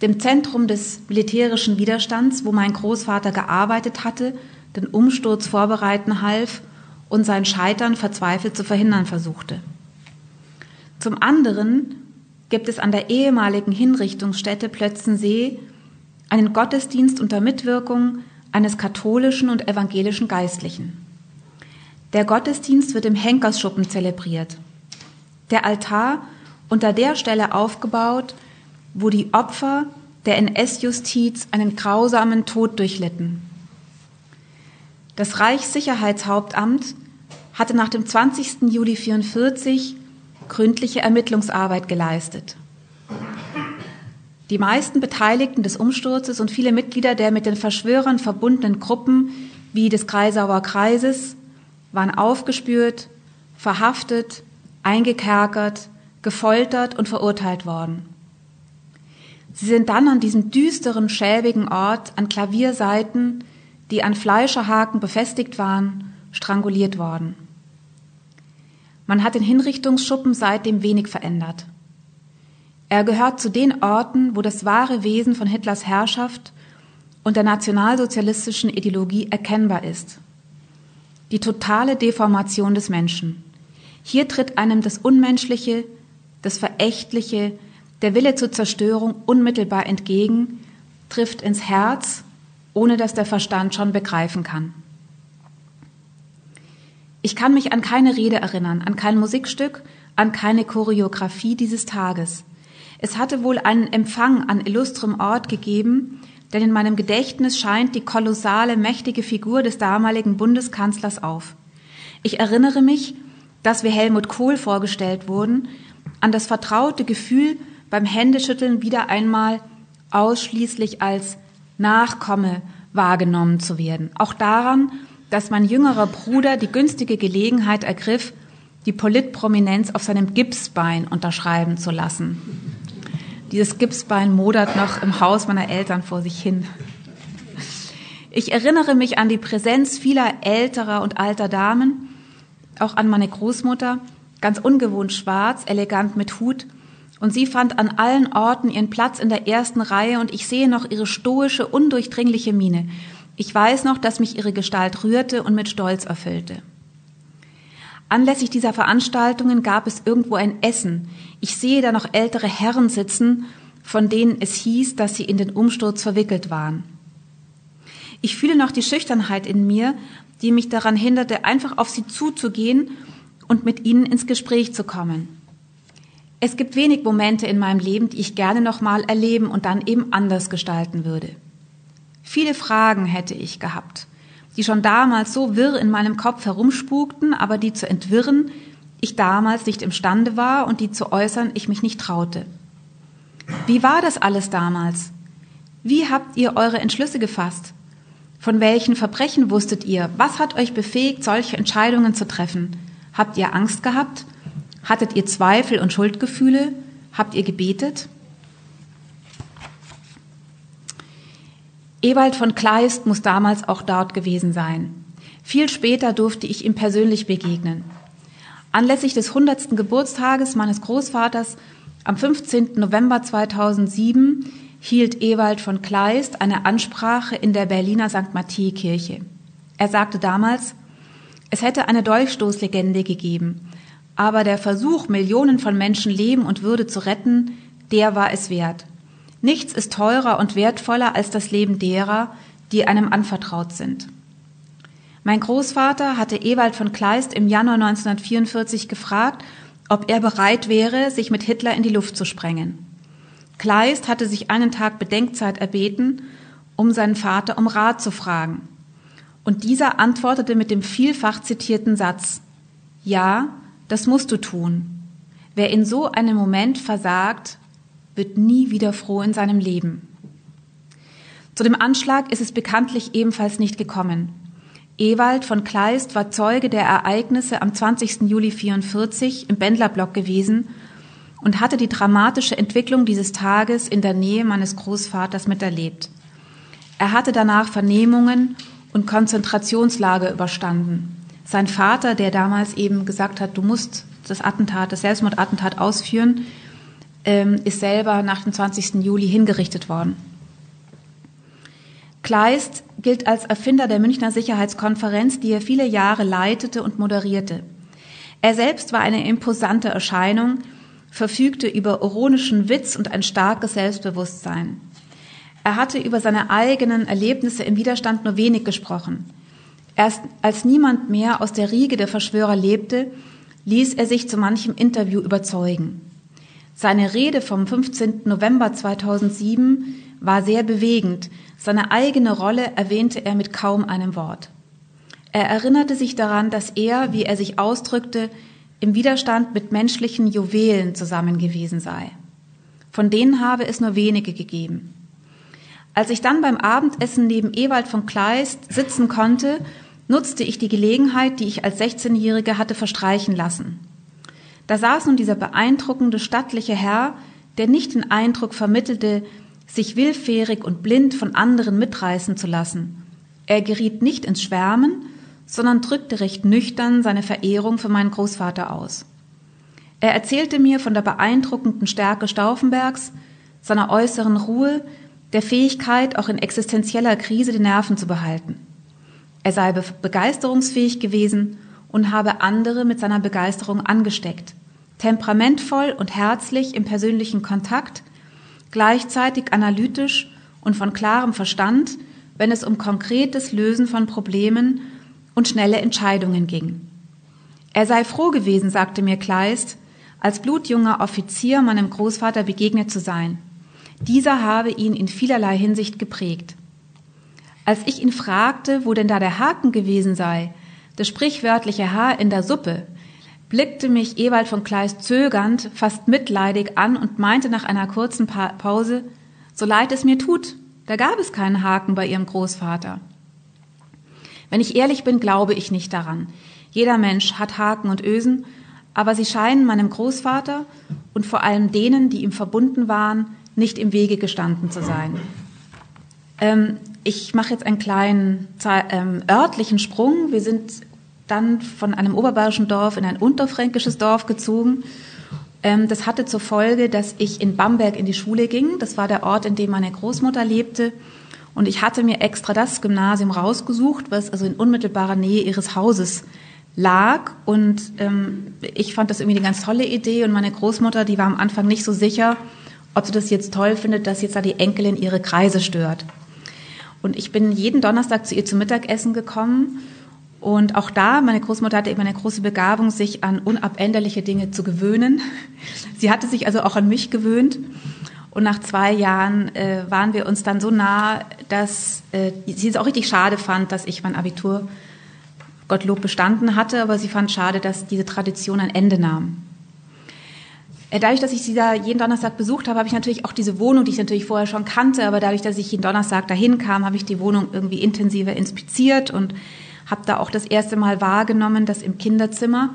dem Zentrum des militärischen Widerstands, wo mein Großvater gearbeitet hatte, den Umsturz vorbereiten half und sein Scheitern verzweifelt zu verhindern versuchte. Zum anderen gibt es an der ehemaligen Hinrichtungsstätte Plötzensee einen Gottesdienst unter Mitwirkung eines katholischen und evangelischen Geistlichen. Der Gottesdienst wird im Henkersschuppen zelebriert. Der Altar unter der Stelle aufgebaut, wo die Opfer der NS-Justiz einen grausamen Tod durchlitten. Das Reichssicherheitshauptamt hatte nach dem 20. Juli 1944 gründliche Ermittlungsarbeit geleistet. Die meisten Beteiligten des Umsturzes und viele Mitglieder der mit den Verschwörern verbundenen Gruppen wie des Kreisauer Kreises waren aufgespürt, verhaftet, eingekerkert, gefoltert und verurteilt worden. Sie sind dann an diesem düsteren, schäbigen Ort an Klavierseiten, die an Fleischerhaken befestigt waren, stranguliert worden. Man hat den Hinrichtungsschuppen seitdem wenig verändert. Er gehört zu den Orten, wo das wahre Wesen von Hitlers Herrschaft und der nationalsozialistischen Ideologie erkennbar ist. Die totale Deformation des Menschen. Hier tritt einem das Unmenschliche, das Verächtliche, der Wille zur Zerstörung unmittelbar entgegen, trifft ins Herz, ohne dass der Verstand schon begreifen kann. Ich kann mich an keine Rede erinnern, an kein Musikstück, an keine Choreografie dieses Tages. Es hatte wohl einen Empfang an illustrem Ort gegeben, denn in meinem Gedächtnis scheint die kolossale, mächtige Figur des damaligen Bundeskanzlers auf. Ich erinnere mich, dass wir Helmut Kohl vorgestellt wurden, an das vertraute Gefühl, beim Händeschütteln wieder einmal ausschließlich als Nachkomme wahrgenommen zu werden. Auch daran, dass mein jüngerer Bruder die günstige Gelegenheit ergriff, die Politprominenz auf seinem Gipsbein unterschreiben zu lassen. Dieses Gipsbein modert noch im Haus meiner Eltern vor sich hin. Ich erinnere mich an die Präsenz vieler älterer und alter Damen, auch an meine Großmutter, ganz ungewohnt schwarz, elegant mit Hut, und sie fand an allen Orten ihren Platz in der ersten Reihe und ich sehe noch ihre stoische, undurchdringliche Miene. Ich weiß noch, dass mich ihre Gestalt rührte und mit Stolz erfüllte. Anlässlich dieser Veranstaltungen gab es irgendwo ein Essen. Ich sehe da noch ältere Herren sitzen, von denen es hieß, dass sie in den Umsturz verwickelt waren. Ich fühle noch die Schüchternheit in mir, die mich daran hinderte, einfach auf sie zuzugehen und mit ihnen ins Gespräch zu kommen. Es gibt wenig Momente in meinem Leben, die ich gerne nochmal erleben und dann eben anders gestalten würde. Viele Fragen hätte ich gehabt die schon damals so wirr in meinem Kopf herumspukten, aber die zu entwirren ich damals nicht imstande war und die zu äußern ich mich nicht traute. Wie war das alles damals? Wie habt ihr eure Entschlüsse gefasst? Von welchen Verbrechen wusstet ihr? Was hat euch befähigt, solche Entscheidungen zu treffen? Habt ihr Angst gehabt? Hattet ihr Zweifel und Schuldgefühle? Habt ihr gebetet? Ewald von Kleist muss damals auch dort gewesen sein. Viel später durfte ich ihm persönlich begegnen. Anlässlich des 100. Geburtstages meines Großvaters am 15. November 2007 hielt Ewald von Kleist eine Ansprache in der Berliner St. Matthäi-Kirche. Er sagte damals, es hätte eine Dolchstoßlegende gegeben, aber der Versuch, Millionen von Menschen Leben und Würde zu retten, der war es wert. Nichts ist teurer und wertvoller als das Leben derer, die einem anvertraut sind. Mein Großvater hatte Ewald von Kleist im Januar 1944 gefragt, ob er bereit wäre, sich mit Hitler in die Luft zu sprengen. Kleist hatte sich einen Tag Bedenkzeit erbeten, um seinen Vater um Rat zu fragen. Und dieser antwortete mit dem vielfach zitierten Satz, ja, das musst du tun. Wer in so einem Moment versagt, wird nie wieder froh in seinem Leben. Zu dem Anschlag ist es bekanntlich ebenfalls nicht gekommen. Ewald von Kleist war Zeuge der Ereignisse am 20. Juli 44 im Bendlerblock gewesen und hatte die dramatische Entwicklung dieses Tages in der Nähe meines Großvaters miterlebt. Er hatte danach Vernehmungen und Konzentrationslager überstanden. Sein Vater, der damals eben gesagt hat, du musst das Attentat, das Selbstmordattentat ausführen, ähm, ist selber nach dem 20. Juli hingerichtet worden. Kleist gilt als Erfinder der Münchner Sicherheitskonferenz, die er viele Jahre leitete und moderierte. Er selbst war eine imposante Erscheinung, verfügte über ironischen Witz und ein starkes Selbstbewusstsein. Er hatte über seine eigenen Erlebnisse im Widerstand nur wenig gesprochen. Erst als niemand mehr aus der Riege der Verschwörer lebte, ließ er sich zu manchem Interview überzeugen. Seine Rede vom 15. November 2007 war sehr bewegend. Seine eigene Rolle erwähnte er mit kaum einem Wort. Er erinnerte sich daran, dass er, wie er sich ausdrückte, im Widerstand mit menschlichen Juwelen zusammen gewesen sei. Von denen habe es nur wenige gegeben. Als ich dann beim Abendessen neben Ewald von Kleist sitzen konnte, nutzte ich die Gelegenheit, die ich als 16-Jährige hatte verstreichen lassen. Da saß nun dieser beeindruckende, stattliche Herr, der nicht den Eindruck vermittelte, sich willfährig und blind von anderen mitreißen zu lassen. Er geriet nicht ins Schwärmen, sondern drückte recht nüchtern seine Verehrung für meinen Großvater aus. Er erzählte mir von der beeindruckenden Stärke Stauffenbergs, seiner äußeren Ruhe, der Fähigkeit, auch in existenzieller Krise die Nerven zu behalten. Er sei begeisterungsfähig gewesen und habe andere mit seiner Begeisterung angesteckt. Temperamentvoll und herzlich im persönlichen Kontakt, gleichzeitig analytisch und von klarem Verstand, wenn es um konkretes Lösen von Problemen und schnelle Entscheidungen ging. Er sei froh gewesen, sagte mir Kleist, als blutjunger Offizier meinem Großvater begegnet zu sein. Dieser habe ihn in vielerlei Hinsicht geprägt. Als ich ihn fragte, wo denn da der Haken gewesen sei, das sprichwörtliche Haar in der Suppe, blickte mich Ewald von Kleist zögernd, fast mitleidig an und meinte nach einer kurzen pa Pause, so leid es mir tut, da gab es keinen Haken bei ihrem Großvater. Wenn ich ehrlich bin, glaube ich nicht daran. Jeder Mensch hat Haken und Ösen, aber sie scheinen meinem Großvater und vor allem denen, die ihm verbunden waren, nicht im Wege gestanden zu sein. Ähm, ich mache jetzt einen kleinen ähm, örtlichen Sprung. Wir sind dann von einem oberbayerischen Dorf in ein unterfränkisches Dorf gezogen. Ähm, das hatte zur Folge, dass ich in Bamberg in die Schule ging. Das war der Ort, in dem meine Großmutter lebte. Und ich hatte mir extra das Gymnasium rausgesucht, was also in unmittelbarer Nähe ihres Hauses lag. Und ähm, ich fand das irgendwie eine ganz tolle Idee. Und meine Großmutter, die war am Anfang nicht so sicher, ob sie das jetzt toll findet, dass jetzt da die Enkelin ihre Kreise stört. Und ich bin jeden Donnerstag zu ihr zum Mittagessen gekommen. Und auch da, meine Großmutter hatte eben eine große Begabung, sich an unabänderliche Dinge zu gewöhnen. Sie hatte sich also auch an mich gewöhnt. Und nach zwei Jahren äh, waren wir uns dann so nah, dass äh, sie es auch richtig schade fand, dass ich mein Abitur Gottlob bestanden hatte, aber sie fand schade, dass diese Tradition ein Ende nahm. Äh, dadurch, dass ich sie da jeden Donnerstag besucht habe, habe ich natürlich auch diese Wohnung, die ich natürlich vorher schon kannte, aber dadurch, dass ich jeden Donnerstag dahin kam, habe ich die Wohnung irgendwie intensiver inspiziert und habe da auch das erste Mal wahrgenommen, dass im Kinderzimmer,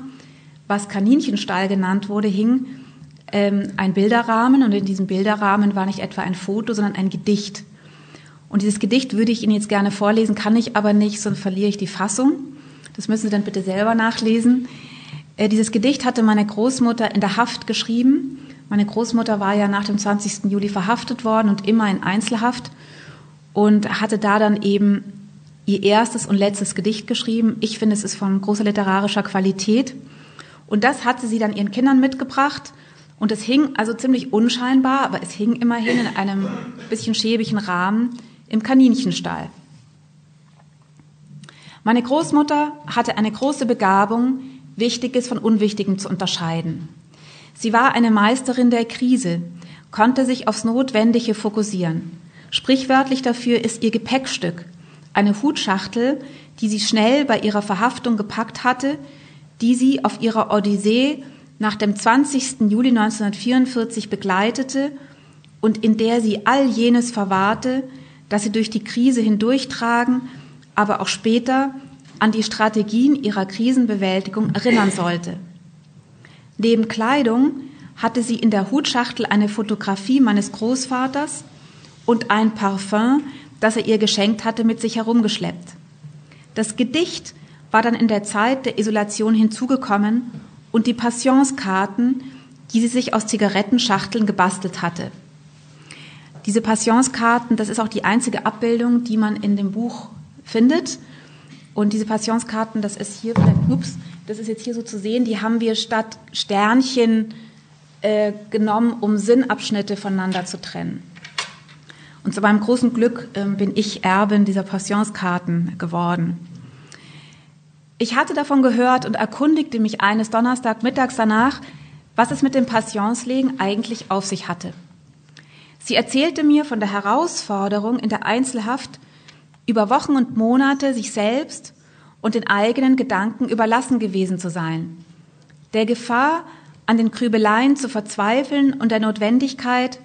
was Kaninchenstall genannt wurde, hing ähm, ein Bilderrahmen und in diesem Bilderrahmen war nicht etwa ein Foto, sondern ein Gedicht. Und dieses Gedicht würde ich Ihnen jetzt gerne vorlesen, kann ich aber nicht, sonst verliere ich die Fassung. Das müssen Sie dann bitte selber nachlesen. Äh, dieses Gedicht hatte meine Großmutter in der Haft geschrieben. Meine Großmutter war ja nach dem 20. Juli verhaftet worden und immer in Einzelhaft und hatte da dann eben ihr erstes und letztes Gedicht geschrieben. Ich finde, es ist von großer literarischer Qualität. Und das hatte sie dann ihren Kindern mitgebracht und es hing also ziemlich unscheinbar, aber es hing immerhin in einem bisschen schäbigen Rahmen im Kaninchenstall. Meine Großmutter hatte eine große Begabung, Wichtiges von Unwichtigem zu unterscheiden. Sie war eine Meisterin der Krise, konnte sich aufs Notwendige fokussieren. Sprichwörtlich dafür ist ihr Gepäckstück, eine Hutschachtel, die sie schnell bei ihrer Verhaftung gepackt hatte, die sie auf ihrer Odyssee nach dem 20. Juli 1944 begleitete und in der sie all jenes verwahrte, das sie durch die Krise hindurchtragen, aber auch später an die Strategien ihrer Krisenbewältigung erinnern sollte. Neben Kleidung hatte sie in der Hutschachtel eine Fotografie meines Großvaters und ein Parfum, das er ihr geschenkt hatte, mit sich herumgeschleppt. Das Gedicht war dann in der Zeit der Isolation hinzugekommen und die Passionskarten, die sie sich aus Zigarettenschachteln gebastelt hatte. Diese Passionskarten, das ist auch die einzige Abbildung, die man in dem Buch findet. Und diese Passionskarten, das ist hier, ups, das ist jetzt hier so zu sehen, die haben wir statt Sternchen äh, genommen, um Sinnabschnitte voneinander zu trennen. Und zu meinem großen Glück äh, bin ich Erbin dieser Passionskarten geworden. Ich hatte davon gehört und erkundigte mich eines Donnerstagmittags danach, was es mit dem Passionslegen eigentlich auf sich hatte. Sie erzählte mir von der Herausforderung in der Einzelhaft, über Wochen und Monate sich selbst und den eigenen Gedanken überlassen gewesen zu sein, der Gefahr, an den Grübeleien zu verzweifeln und der Notwendigkeit,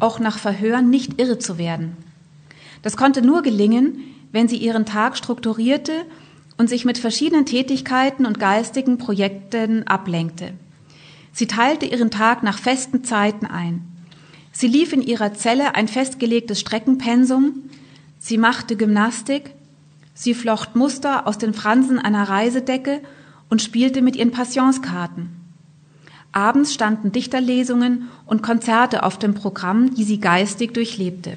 auch nach Verhören nicht irre zu werden. Das konnte nur gelingen, wenn sie ihren Tag strukturierte und sich mit verschiedenen Tätigkeiten und geistigen Projekten ablenkte. Sie teilte ihren Tag nach festen Zeiten ein. Sie lief in ihrer Zelle ein festgelegtes Streckenpensum, sie machte Gymnastik, sie flocht Muster aus den Fransen einer Reisedecke und spielte mit ihren Passionskarten. Abends standen Dichterlesungen und Konzerte auf dem Programm, die sie geistig durchlebte.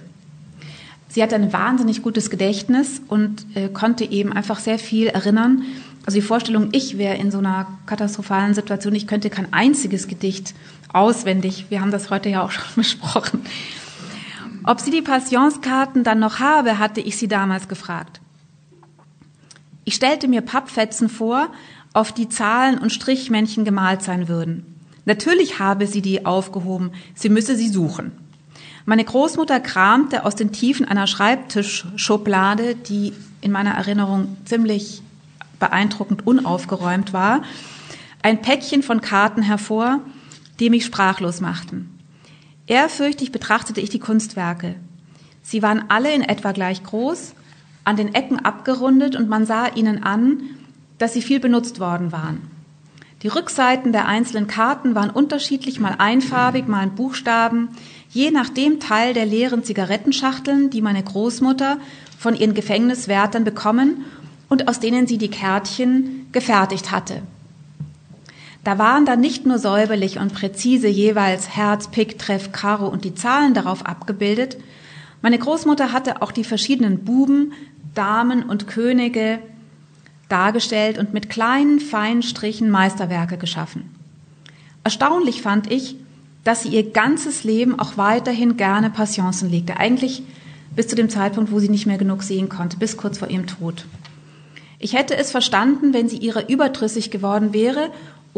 Sie hatte ein wahnsinnig gutes Gedächtnis und äh, konnte eben einfach sehr viel erinnern. Also die Vorstellung, ich wäre in so einer katastrophalen Situation, ich könnte kein einziges Gedicht auswendig. Wir haben das heute ja auch schon besprochen. Ob sie die Passionskarten dann noch habe, hatte ich sie damals gefragt. Ich stellte mir Pappfetzen vor, auf die Zahlen und Strichmännchen gemalt sein würden. Natürlich habe sie die aufgehoben, sie müsse sie suchen. Meine Großmutter kramte aus den Tiefen einer Schreibtischschublade, die in meiner Erinnerung ziemlich beeindruckend unaufgeräumt war, ein Päckchen von Karten hervor, die mich sprachlos machten. Ehrfürchtig betrachtete ich die Kunstwerke. Sie waren alle in etwa gleich groß, an den Ecken abgerundet und man sah ihnen an, dass sie viel benutzt worden waren. Die Rückseiten der einzelnen Karten waren unterschiedlich, mal einfarbig, mal in Buchstaben, je nach dem Teil der leeren Zigarettenschachteln, die meine Großmutter von ihren Gefängniswärtern bekommen und aus denen sie die Kärtchen gefertigt hatte. Da waren dann nicht nur säuberlich und präzise jeweils Herz, Pik, Treff, Karo und die Zahlen darauf abgebildet. Meine Großmutter hatte auch die verschiedenen Buben, Damen und Könige dargestellt und mit kleinen, feinen Strichen Meisterwerke geschaffen. Erstaunlich fand ich, dass sie ihr ganzes Leben auch weiterhin gerne Passionsen legte. Eigentlich bis zu dem Zeitpunkt, wo sie nicht mehr genug sehen konnte, bis kurz vor ihrem Tod. Ich hätte es verstanden, wenn sie ihrer überdrüssig geworden wäre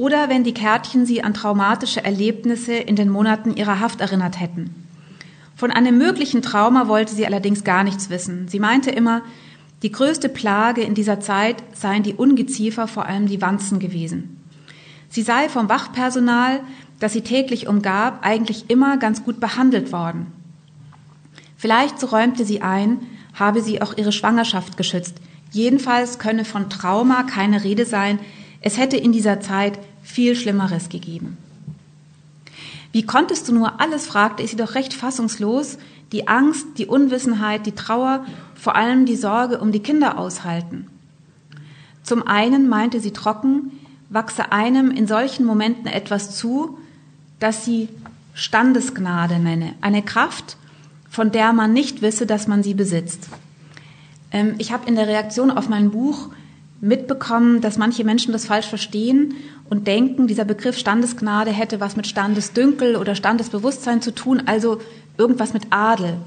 oder wenn die Kärtchen sie an traumatische Erlebnisse in den Monaten ihrer Haft erinnert hätten. Von einem möglichen Trauma wollte sie allerdings gar nichts wissen. Sie meinte immer, die größte Plage in dieser Zeit seien die Ungeziefer, vor allem die Wanzen gewesen. Sie sei vom Wachpersonal, das sie täglich umgab, eigentlich immer ganz gut behandelt worden. Vielleicht, so räumte sie ein, habe sie auch ihre Schwangerschaft geschützt. Jedenfalls könne von Trauma keine Rede sein. Es hätte in dieser Zeit viel Schlimmeres gegeben. Wie konntest du nur alles, fragte ich sie doch recht fassungslos, die Angst, die Unwissenheit, die Trauer, vor allem die Sorge um die Kinder aushalten. Zum einen meinte sie trocken, wachse einem in solchen Momenten etwas zu, das sie Standesgnade nenne, eine Kraft, von der man nicht wisse, dass man sie besitzt. Ähm, ich habe in der Reaktion auf mein Buch mitbekommen, dass manche Menschen das falsch verstehen und denken, dieser Begriff Standesgnade hätte was mit Standesdünkel oder Standesbewusstsein zu tun, also irgendwas mit Adel.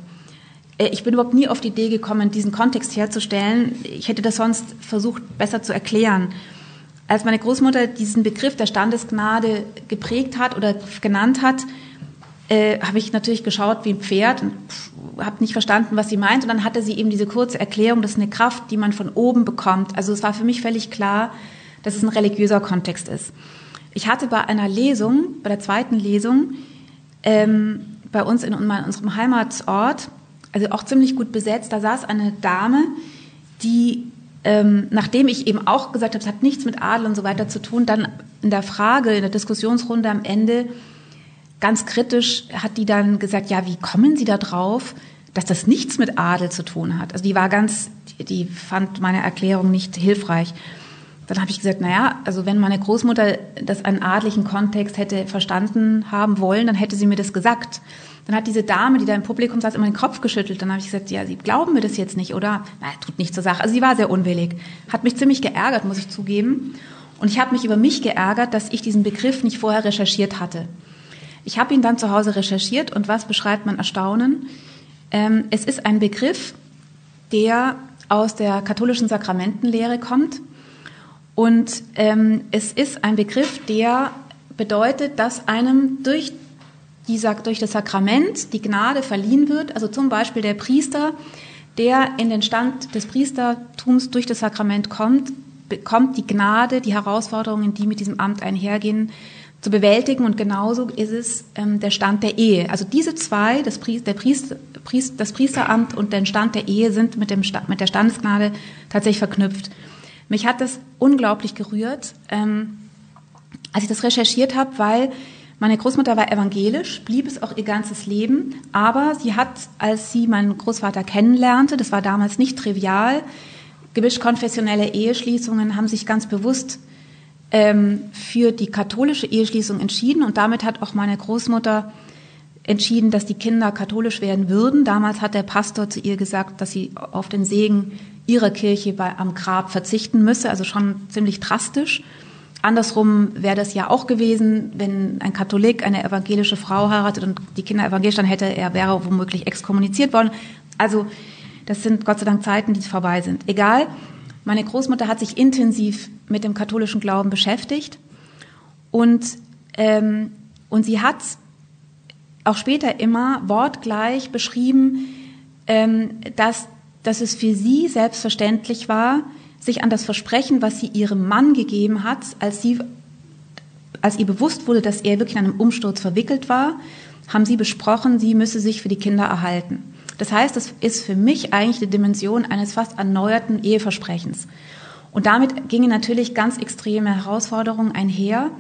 Äh, ich bin überhaupt nie auf die Idee gekommen, diesen Kontext herzustellen. Ich hätte das sonst versucht, besser zu erklären. Als meine Großmutter diesen Begriff der Standesgnade geprägt hat oder genannt hat, äh, habe ich natürlich geschaut wie ein Pferd und habe nicht verstanden, was sie meint. Und dann hatte sie eben diese kurze Erklärung, das ist eine Kraft, die man von oben bekommt. Also es war für mich völlig klar, dass es ein religiöser Kontext ist. Ich hatte bei einer Lesung, bei der zweiten Lesung, ähm, bei uns in, in unserem Heimatort, also auch ziemlich gut besetzt, da saß eine Dame, die, ähm, nachdem ich eben auch gesagt habe, es hat nichts mit Adel und so weiter zu tun, dann in der Frage, in der Diskussionsrunde am Ende ganz kritisch hat die dann gesagt, ja, wie kommen Sie da drauf, dass das nichts mit Adel zu tun hat? Also die war ganz, die fand meine Erklärung nicht hilfreich. Dann habe ich gesagt, naja, also wenn meine Großmutter das einen adlichen Kontext hätte verstanden haben wollen, dann hätte sie mir das gesagt. Dann hat diese Dame, die da im Publikum saß, immer den Kopf geschüttelt. Dann habe ich gesagt, ja, Sie glauben mir das jetzt nicht, oder? Na, tut nicht zur Sache. Also sie war sehr unwillig. Hat mich ziemlich geärgert, muss ich zugeben. Und ich habe mich über mich geärgert, dass ich diesen Begriff nicht vorher recherchiert hatte. Ich habe ihn dann zu Hause recherchiert und was beschreibt mein Erstaunen? Ähm, es ist ein Begriff, der aus der katholischen Sakramentenlehre kommt Und ähm, es ist ein Begriff, der bedeutet, dass einem durch, dieser, durch das Sakrament die Gnade verliehen wird. Also zum Beispiel der Priester, der in den Stand des Priestertums durch das Sakrament kommt, bekommt die Gnade, die Herausforderungen, die mit diesem Amt einhergehen, zu bewältigen. Und genauso ist es ähm, der Stand der Ehe. Also diese zwei, das, Priester, Priester, das Priesteramt und der Stand der Ehe, sind mit, dem, mit der Standesgnade tatsächlich verknüpft. Mich hat das unglaublich gerührt, ähm, als ich das recherchiert habe, weil meine Großmutter war evangelisch, blieb es auch ihr ganzes Leben, aber sie hat, als sie meinen Großvater kennenlernte, das war damals nicht trivial, gemischt konfessionelle Eheschließungen haben sich ganz bewusst ähm, für die katholische Eheschließung entschieden und damit hat auch meine Großmutter entschieden, dass die Kinder katholisch werden würden. Damals hat der Pastor zu ihr gesagt, dass sie auf den Segen ihrer Kirche bei, am Grab verzichten müsse, also schon ziemlich drastisch. Andersrum wäre das ja auch gewesen, wenn ein Katholik eine evangelische Frau heiratet und die Kinder evangelisch, dann hätte er wäre womöglich exkommuniziert worden. Also das sind Gott sei Dank Zeiten, die vorbei sind. Egal. Meine Großmutter hat sich intensiv mit dem katholischen Glauben beschäftigt und ähm, und sie hat auch später immer wortgleich beschrieben, ähm, dass dass es für sie selbstverständlich war, sich an das Versprechen, was sie ihrem Mann gegeben hat, als sie, als ihr bewusst wurde, dass er wirklich in einem Umsturz verwickelt war, haben sie besprochen, sie müsse sich für die Kinder erhalten. Das heißt, das ist für mich eigentlich die Dimension eines fast erneuerten Eheversprechens. Und damit gingen natürlich ganz extreme Herausforderungen einher.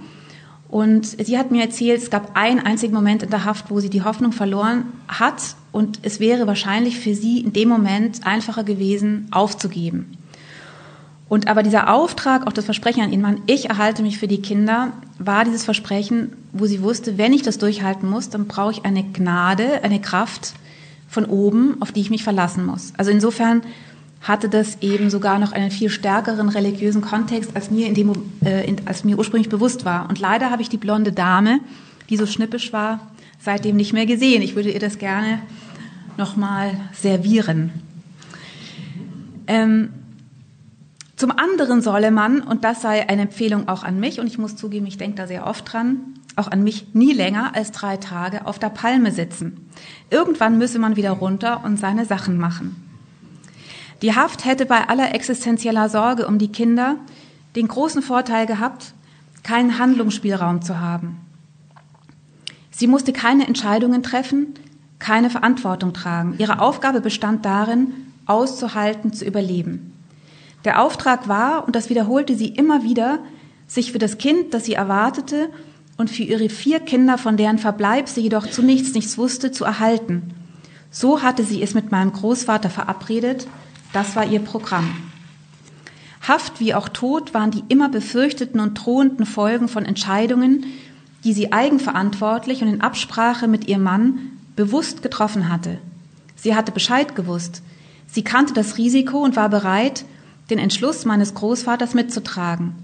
Und sie hat mir erzählt, es gab einen einzigen Moment in der Haft, wo sie die Hoffnung verloren hat. Und es wäre wahrscheinlich für sie in dem Moment einfacher gewesen, aufzugeben. Und aber dieser Auftrag, auch das Versprechen an ihren Mann, ich erhalte mich für die Kinder, war dieses Versprechen, wo sie wusste, wenn ich das durchhalten muss, dann brauche ich eine Gnade, eine Kraft von oben, auf die ich mich verlassen muss. Also insofern hatte das eben sogar noch einen viel stärkeren religiösen Kontext, als mir, in dem, äh, in, als mir ursprünglich bewusst war. Und leider habe ich die blonde Dame, die so schnippisch war, seitdem nicht mehr gesehen. Ich würde ihr das gerne nochmal servieren. Ähm, zum anderen solle man, und das sei eine Empfehlung auch an mich, und ich muss zugeben, ich denke da sehr oft dran, auch an mich nie länger als drei Tage auf der Palme sitzen. Irgendwann müsse man wieder runter und seine Sachen machen. Die Haft hätte bei aller existenzieller Sorge um die Kinder den großen Vorteil gehabt, keinen Handlungsspielraum zu haben. Sie musste keine Entscheidungen treffen, keine Verantwortung tragen. Ihre Aufgabe bestand darin, auszuhalten, zu überleben. Der Auftrag war, und das wiederholte sie immer wieder, sich für das Kind, das sie erwartete, und für ihre vier Kinder, von deren Verbleib sie jedoch zunächst nichts wusste, zu erhalten. So hatte sie es mit meinem Großvater verabredet, das war ihr Programm. Haft wie auch Tod waren die immer befürchteten und drohenden Folgen von Entscheidungen, die sie eigenverantwortlich und in Absprache mit ihrem Mann bewusst getroffen hatte. Sie hatte Bescheid gewusst. Sie kannte das Risiko und war bereit, den Entschluss meines Großvaters mitzutragen.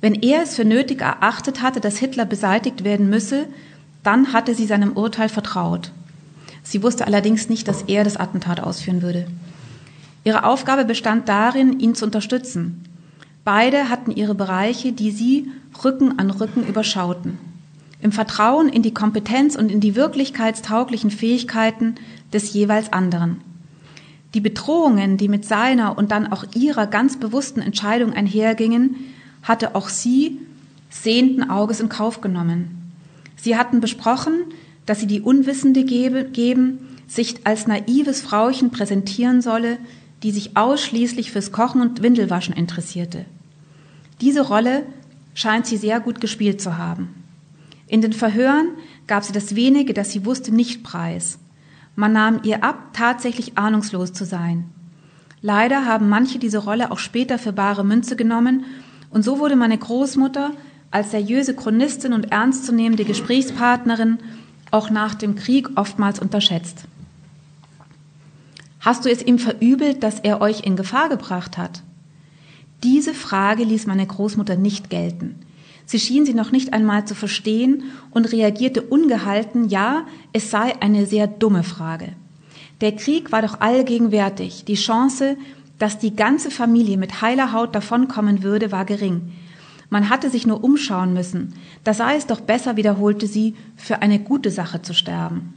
Wenn er es für nötig erachtet hatte, dass Hitler beseitigt werden müsse, dann hatte sie seinem Urteil vertraut. Sie wusste allerdings nicht, dass er das Attentat ausführen würde. Ihre Aufgabe bestand darin, ihn zu unterstützen. Beide hatten ihre Bereiche, die sie Rücken an Rücken überschauten. Im Vertrauen in die Kompetenz und in die wirklichkeitstauglichen Fähigkeiten des jeweils anderen. Die Bedrohungen, die mit seiner und dann auch ihrer ganz bewussten Entscheidung einhergingen, hatte auch sie sehenden Auges in Kauf genommen. Sie hatten besprochen, dass sie die Unwissende gebe, geben, sich als naives Frauchen präsentieren solle, die sich ausschließlich fürs Kochen und Windelwaschen interessierte. Diese Rolle scheint sie sehr gut gespielt zu haben. In den Verhören gab sie das wenige, das sie wusste, nicht preis. Man nahm ihr ab, tatsächlich ahnungslos zu sein. Leider haben manche diese Rolle auch später für bare Münze genommen und so wurde meine Großmutter als seriöse Chronistin und ernstzunehmende Gesprächspartnerin auch nach dem Krieg oftmals unterschätzt. Hast du es ihm verübelt, dass er euch in Gefahr gebracht hat? Diese Frage ließ meine Großmutter nicht gelten. Sie schien sie noch nicht einmal zu verstehen und reagierte ungehalten, ja, es sei eine sehr dumme Frage. Der Krieg war doch allgegenwärtig. Die Chance, dass die ganze Familie mit heiler Haut davonkommen würde, war gering. Man hatte sich nur umschauen müssen. Da sei es doch besser, wiederholte sie, für eine gute Sache zu sterben.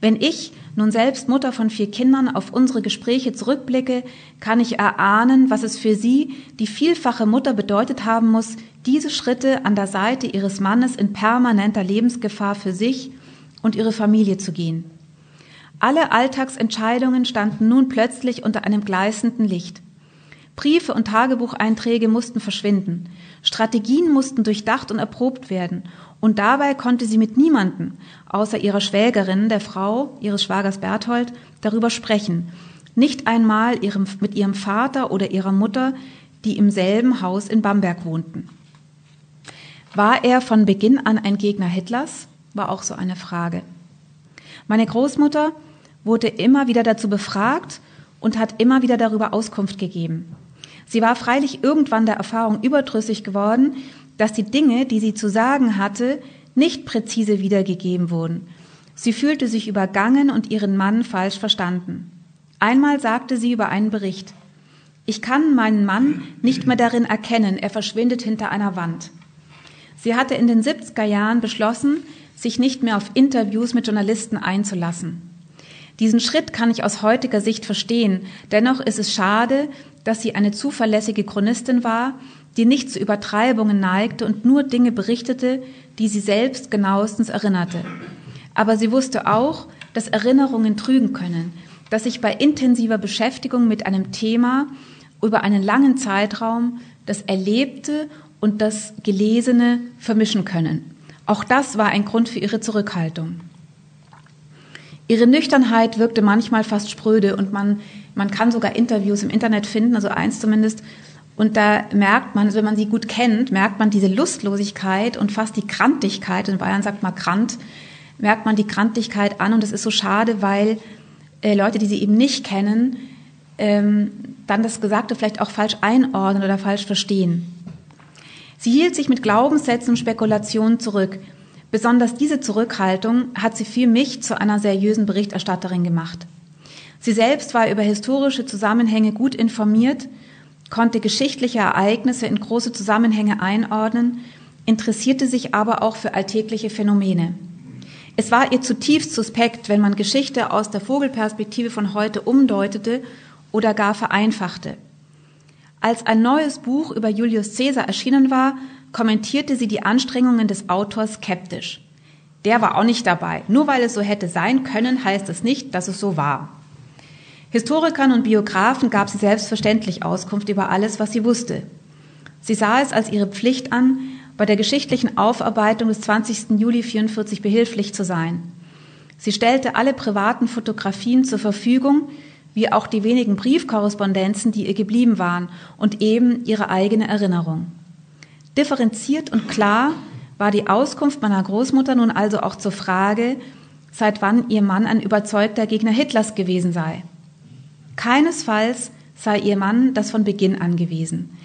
Wenn ich, nun selbst Mutter von vier Kindern, auf unsere Gespräche zurückblicke, kann ich erahnen, was es für sie, die vielfache Mutter bedeutet haben muss, diese Schritte an der Seite ihres Mannes in permanenter Lebensgefahr für sich und ihre Familie zu gehen. Alle Alltagsentscheidungen standen nun plötzlich unter einem gleißenden Licht. Briefe und Tagebucheinträge mussten verschwinden. Strategien mussten durchdacht und erprobt werden. Und dabei konnte sie mit niemanden, außer ihrer Schwägerin, der Frau ihres Schwagers Berthold, darüber sprechen. Nicht einmal ihrem, mit ihrem Vater oder ihrer Mutter, die im selben Haus in Bamberg wohnten. War er von Beginn an ein Gegner Hitlers? War auch so eine Frage. Meine Großmutter wurde immer wieder dazu befragt und hat immer wieder darüber Auskunft gegeben. Sie war freilich irgendwann der Erfahrung überdrüssig geworden, dass die Dinge, die sie zu sagen hatte, nicht präzise wiedergegeben wurden. Sie fühlte sich übergangen und ihren Mann falsch verstanden. Einmal sagte sie über einen Bericht, ich kann meinen Mann nicht mehr darin erkennen, er verschwindet hinter einer Wand. Sie hatte in den 70er Jahren beschlossen, sich nicht mehr auf Interviews mit Journalisten einzulassen. Diesen Schritt kann ich aus heutiger Sicht verstehen. Dennoch ist es schade, dass sie eine zuverlässige Chronistin war, die nicht zu Übertreibungen neigte und nur Dinge berichtete, die sie selbst genauestens erinnerte. Aber sie wusste auch, dass Erinnerungen trügen können, dass sich bei intensiver Beschäftigung mit einem Thema über einen langen Zeitraum das Erlebte und das Gelesene vermischen können. Auch das war ein Grund für ihre Zurückhaltung. Ihre Nüchternheit wirkte manchmal fast spröde und man, man kann sogar Interviews im Internet finden, also eins zumindest. Und da merkt man, wenn man sie gut kennt, merkt man diese Lustlosigkeit und fast die Krantigkeit, in Bayern sagt man Krant, merkt man die Krantigkeit an und das ist so schade, weil äh, Leute, die sie eben nicht kennen, ähm, dann das Gesagte vielleicht auch falsch einordnen oder falsch verstehen. Sie hielt sich mit Glaubenssätzen und Spekulationen zurück. Besonders diese Zurückhaltung hat sie für mich zu einer seriösen Berichterstatterin gemacht. Sie selbst war über historische Zusammenhänge gut informiert, konnte geschichtliche Ereignisse in große Zusammenhänge einordnen, interessierte sich aber auch für alltägliche Phänomene. Es war ihr zutiefst suspekt, wenn man Geschichte aus der Vogelperspektive von heute umdeutete oder gar vereinfachte. Als ein neues Buch über Julius Caesar erschienen war, kommentierte sie die Anstrengungen des Autors skeptisch. Der war auch nicht dabei. Nur weil es so hätte sein können, heißt es nicht, dass es so war. Historikern und Biografen gab sie selbstverständlich Auskunft über alles, was sie wusste. Sie sah es als ihre Pflicht an, bei der geschichtlichen Aufarbeitung des 20. Juli 44 behilflich zu sein. Sie stellte alle privaten Fotografien zur Verfügung, wie auch die wenigen Briefkorrespondenzen, die ihr geblieben waren, und eben ihre eigene Erinnerung. Differenziert und klar war die Auskunft meiner Großmutter nun also auch zur Frage, seit wann ihr Mann ein überzeugter Gegner Hitlers gewesen sei. Keinesfalls sei ihr Mann das von Beginn an gewesen.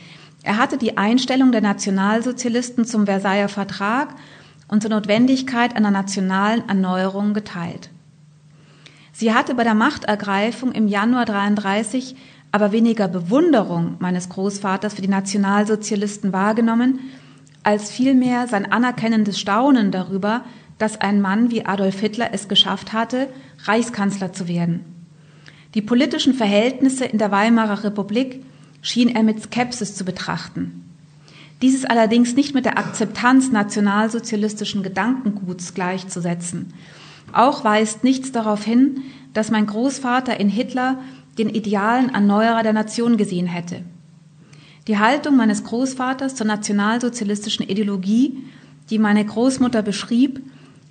Er hatte die Einstellung der Nationalsozialisten zum Versailler Vertrag und zur Notwendigkeit einer nationalen Erneuerung geteilt. Sie hatte bei der Machtergreifung im Januar 33 aber weniger Bewunderung meines Großvaters für die Nationalsozialisten wahrgenommen, als vielmehr sein anerkennendes Staunen darüber, dass ein Mann wie Adolf Hitler es geschafft hatte, Reichskanzler zu werden. Die politischen Verhältnisse in der Weimarer Republik schien er mit Skepsis zu betrachten. Dieses allerdings nicht mit der Akzeptanz nationalsozialistischen Gedankenguts gleichzusetzen. Auch weist nichts darauf hin, dass mein Großvater in Hitler den idealen Erneuerer der Nation gesehen hätte. Die Haltung meines Großvaters zur nationalsozialistischen Ideologie, die meine Großmutter beschrieb,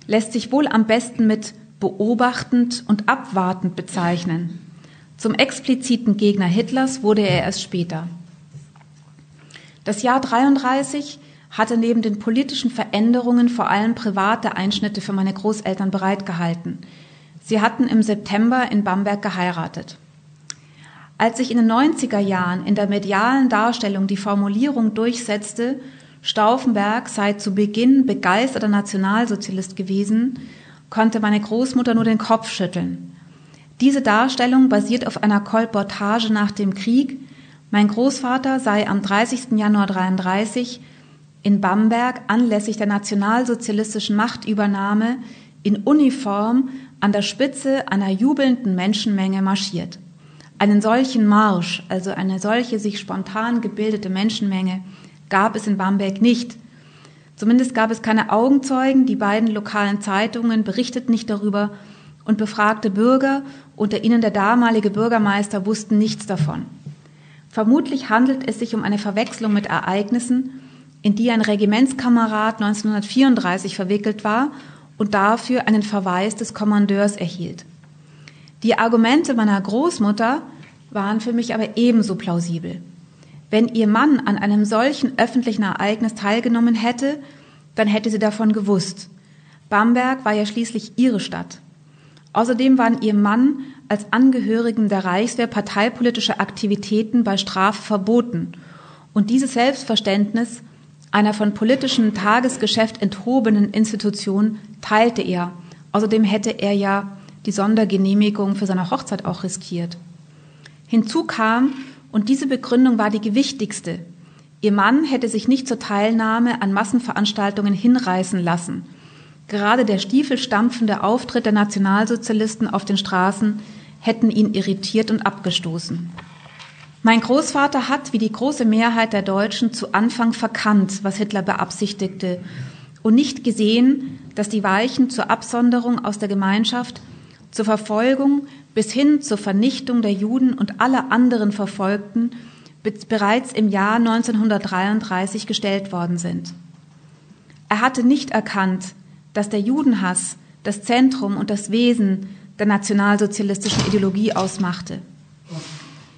lässt sich wohl am besten mit beobachtend und abwartend bezeichnen. Zum expliziten Gegner Hitlers wurde er erst später. Das Jahr 33 hatte neben den politischen Veränderungen vor allem private Einschnitte für meine Großeltern bereitgehalten. Sie hatten im September in Bamberg geheiratet. Als sich in den 90er Jahren in der medialen Darstellung die Formulierung durchsetzte, Stauffenberg sei zu Beginn begeisterter Nationalsozialist gewesen, konnte meine Großmutter nur den Kopf schütteln. Diese Darstellung basiert auf einer Kolportage nach dem Krieg. Mein Großvater sei am 30. Januar 33 in Bamberg anlässlich der nationalsozialistischen Machtübernahme in Uniform an der Spitze einer jubelnden Menschenmenge marschiert. Einen solchen Marsch, also eine solche sich spontan gebildete Menschenmenge, gab es in Bamberg nicht. Zumindest gab es keine Augenzeugen, die beiden lokalen Zeitungen berichteten nicht darüber und befragte Bürger, unter ihnen der damalige Bürgermeister, wussten nichts davon. Vermutlich handelt es sich um eine Verwechslung mit Ereignissen, in die ein Regimentskamerad 1934 verwickelt war und dafür einen Verweis des Kommandeurs erhielt. Die Argumente meiner Großmutter waren für mich aber ebenso plausibel. Wenn ihr Mann an einem solchen öffentlichen Ereignis teilgenommen hätte, dann hätte sie davon gewusst. Bamberg war ja schließlich ihre Stadt. Außerdem waren ihr Mann als Angehörigen der Reichswehr parteipolitische Aktivitäten bei Strafe verboten. Und dieses Selbstverständnis einer von politischem Tagesgeschäft enthobenen Institution teilte er. Außerdem hätte er ja die Sondergenehmigung für seine Hochzeit auch riskiert. Hinzu kam, und diese Begründung war die gewichtigste. Ihr Mann hätte sich nicht zur Teilnahme an Massenveranstaltungen hinreißen lassen. Gerade der stiefelstampfende Auftritt der Nationalsozialisten auf den Straßen hätten ihn irritiert und abgestoßen. Mein Großvater hat, wie die große Mehrheit der Deutschen, zu Anfang verkannt, was Hitler beabsichtigte, und nicht gesehen, dass die Weichen zur Absonderung aus der Gemeinschaft, zur Verfolgung bis hin zur Vernichtung der Juden und aller anderen Verfolgten bereits im Jahr 1933 gestellt worden sind. Er hatte nicht erkannt, dass der Judenhass das Zentrum und das Wesen der nationalsozialistischen Ideologie ausmachte.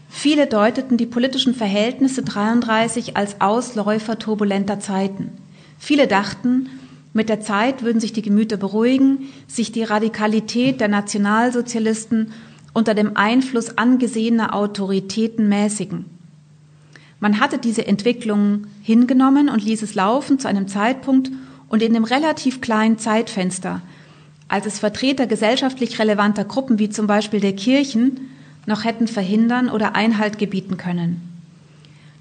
Viele deuteten die politischen Verhältnisse 33 als Ausläufer turbulenter Zeiten. Viele dachten, mit der Zeit würden sich die Gemüter beruhigen, sich die Radikalität der Nationalsozialisten unter dem Einfluss angesehener Autoritäten mäßigen. Man hatte diese Entwicklung hingenommen und ließ es laufen zu einem Zeitpunkt und in dem relativ kleinen Zeitfenster, als es Vertreter gesellschaftlich relevanter Gruppen wie zum Beispiel der Kirchen noch hätten verhindern oder Einhalt gebieten können.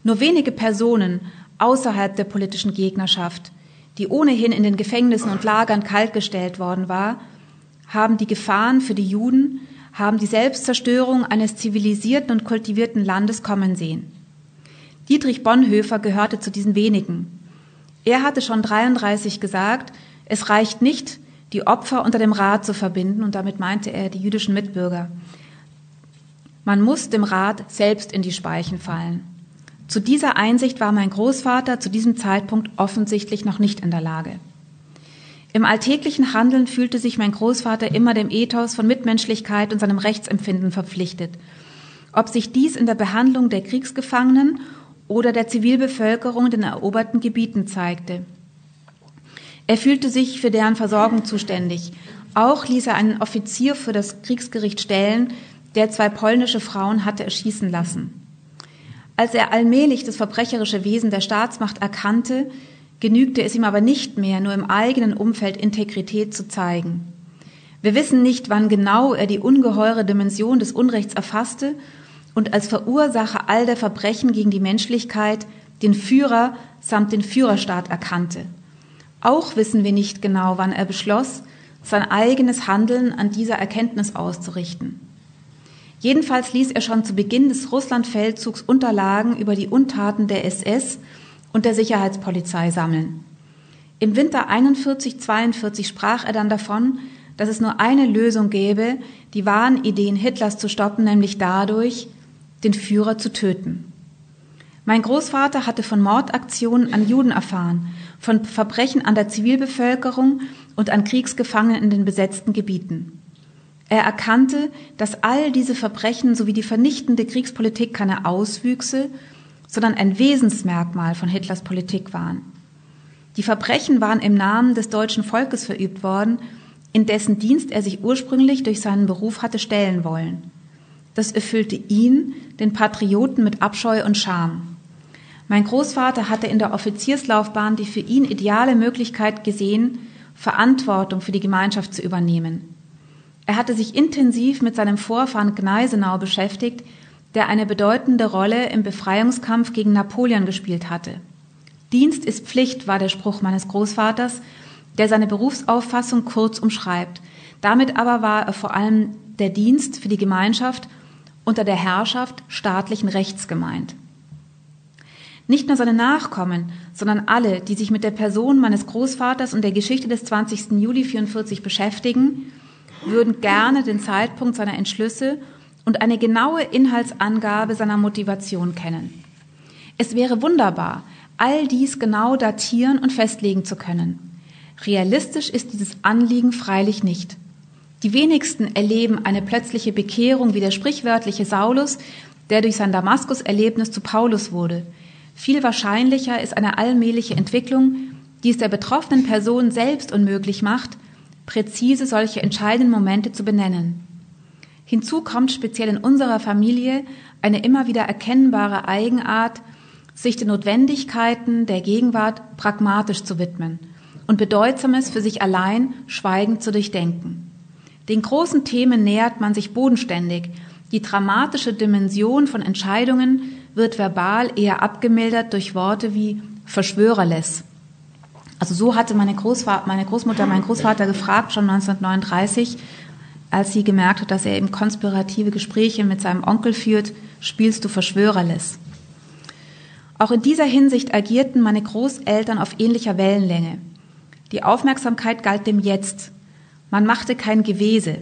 Nur wenige Personen außerhalb der politischen Gegnerschaft, die ohnehin in den Gefängnissen und Lagern kaltgestellt worden war, haben die Gefahren für die Juden haben die Selbstzerstörung eines zivilisierten und kultivierten Landes kommen sehen. Dietrich Bonhoeffer gehörte zu diesen wenigen. Er hatte schon 33 gesagt, es reicht nicht, die Opfer unter dem Rat zu verbinden, und damit meinte er die jüdischen Mitbürger. Man muss dem Rat selbst in die Speichen fallen. Zu dieser Einsicht war mein Großvater zu diesem Zeitpunkt offensichtlich noch nicht in der Lage. Im alltäglichen Handeln fühlte sich mein Großvater immer dem Ethos von Mitmenschlichkeit und seinem Rechtsempfinden verpflichtet. Ob sich dies in der Behandlung der Kriegsgefangenen oder der Zivilbevölkerung in den eroberten Gebieten zeigte. Er fühlte sich für deren Versorgung zuständig. Auch ließ er einen Offizier für das Kriegsgericht stellen, der zwei polnische Frauen hatte erschießen lassen. Als er allmählich das verbrecherische Wesen der Staatsmacht erkannte, genügte es ihm aber nicht mehr, nur im eigenen Umfeld Integrität zu zeigen. Wir wissen nicht, wann genau er die ungeheure Dimension des Unrechts erfasste und als Verursacher all der Verbrechen gegen die Menschlichkeit den Führer samt den Führerstaat erkannte. Auch wissen wir nicht genau, wann er beschloss, sein eigenes Handeln an dieser Erkenntnis auszurichten. Jedenfalls ließ er schon zu Beginn des Russlandfeldzugs Unterlagen über die Untaten der SS und der Sicherheitspolizei sammeln. Im Winter 41-42 sprach er dann davon, dass es nur eine Lösung gäbe, die wahren Ideen Hitlers zu stoppen, nämlich dadurch, den Führer zu töten. Mein Großvater hatte von Mordaktionen an Juden erfahren, von Verbrechen an der Zivilbevölkerung und an Kriegsgefangenen in den besetzten Gebieten. Er erkannte, dass all diese Verbrechen sowie die vernichtende Kriegspolitik keine Auswüchse, sondern ein Wesensmerkmal von Hitlers Politik waren. Die Verbrechen waren im Namen des deutschen Volkes verübt worden, in dessen Dienst er sich ursprünglich durch seinen Beruf hatte stellen wollen. Das erfüllte ihn, den Patrioten, mit Abscheu und Scham. Mein Großvater hatte in der Offizierslaufbahn die für ihn ideale Möglichkeit gesehen, Verantwortung für die Gemeinschaft zu übernehmen. Er hatte sich intensiv mit seinem Vorfahren Gneisenau beschäftigt, der eine bedeutende Rolle im Befreiungskampf gegen Napoleon gespielt hatte. Dienst ist Pflicht war der Spruch meines Großvaters, der seine Berufsauffassung kurz umschreibt. Damit aber war er vor allem der Dienst für die Gemeinschaft unter der Herrschaft staatlichen Rechts gemeint. Nicht nur seine Nachkommen, sondern alle, die sich mit der Person meines Großvaters und der Geschichte des 20. Juli 44 beschäftigen, würden gerne den Zeitpunkt seiner Entschlüsse und eine genaue Inhaltsangabe seiner Motivation kennen. Es wäre wunderbar, all dies genau datieren und festlegen zu können. Realistisch ist dieses Anliegen freilich nicht. Die wenigsten erleben eine plötzliche Bekehrung wie der sprichwörtliche Saulus, der durch sein Damaskus-Erlebnis zu Paulus wurde. Viel wahrscheinlicher ist eine allmähliche Entwicklung, die es der betroffenen Person selbst unmöglich macht, präzise solche entscheidenden Momente zu benennen. Hinzu kommt speziell in unserer Familie eine immer wieder erkennbare Eigenart, sich den Notwendigkeiten der Gegenwart pragmatisch zu widmen und Bedeutsames für sich allein schweigend zu durchdenken. Den großen Themen nähert man sich bodenständig. Die dramatische Dimension von Entscheidungen wird verbal eher abgemildert durch Worte wie Verschwörerless. Also so hatte meine, Großvater, meine Großmutter meinen Großvater gefragt, schon 1939, als sie gemerkt hat, dass er eben konspirative Gespräche mit seinem Onkel führt, spielst du Verschwörerless. Auch in dieser Hinsicht agierten meine Großeltern auf ähnlicher Wellenlänge. Die Aufmerksamkeit galt dem Jetzt. Man machte kein Gewese.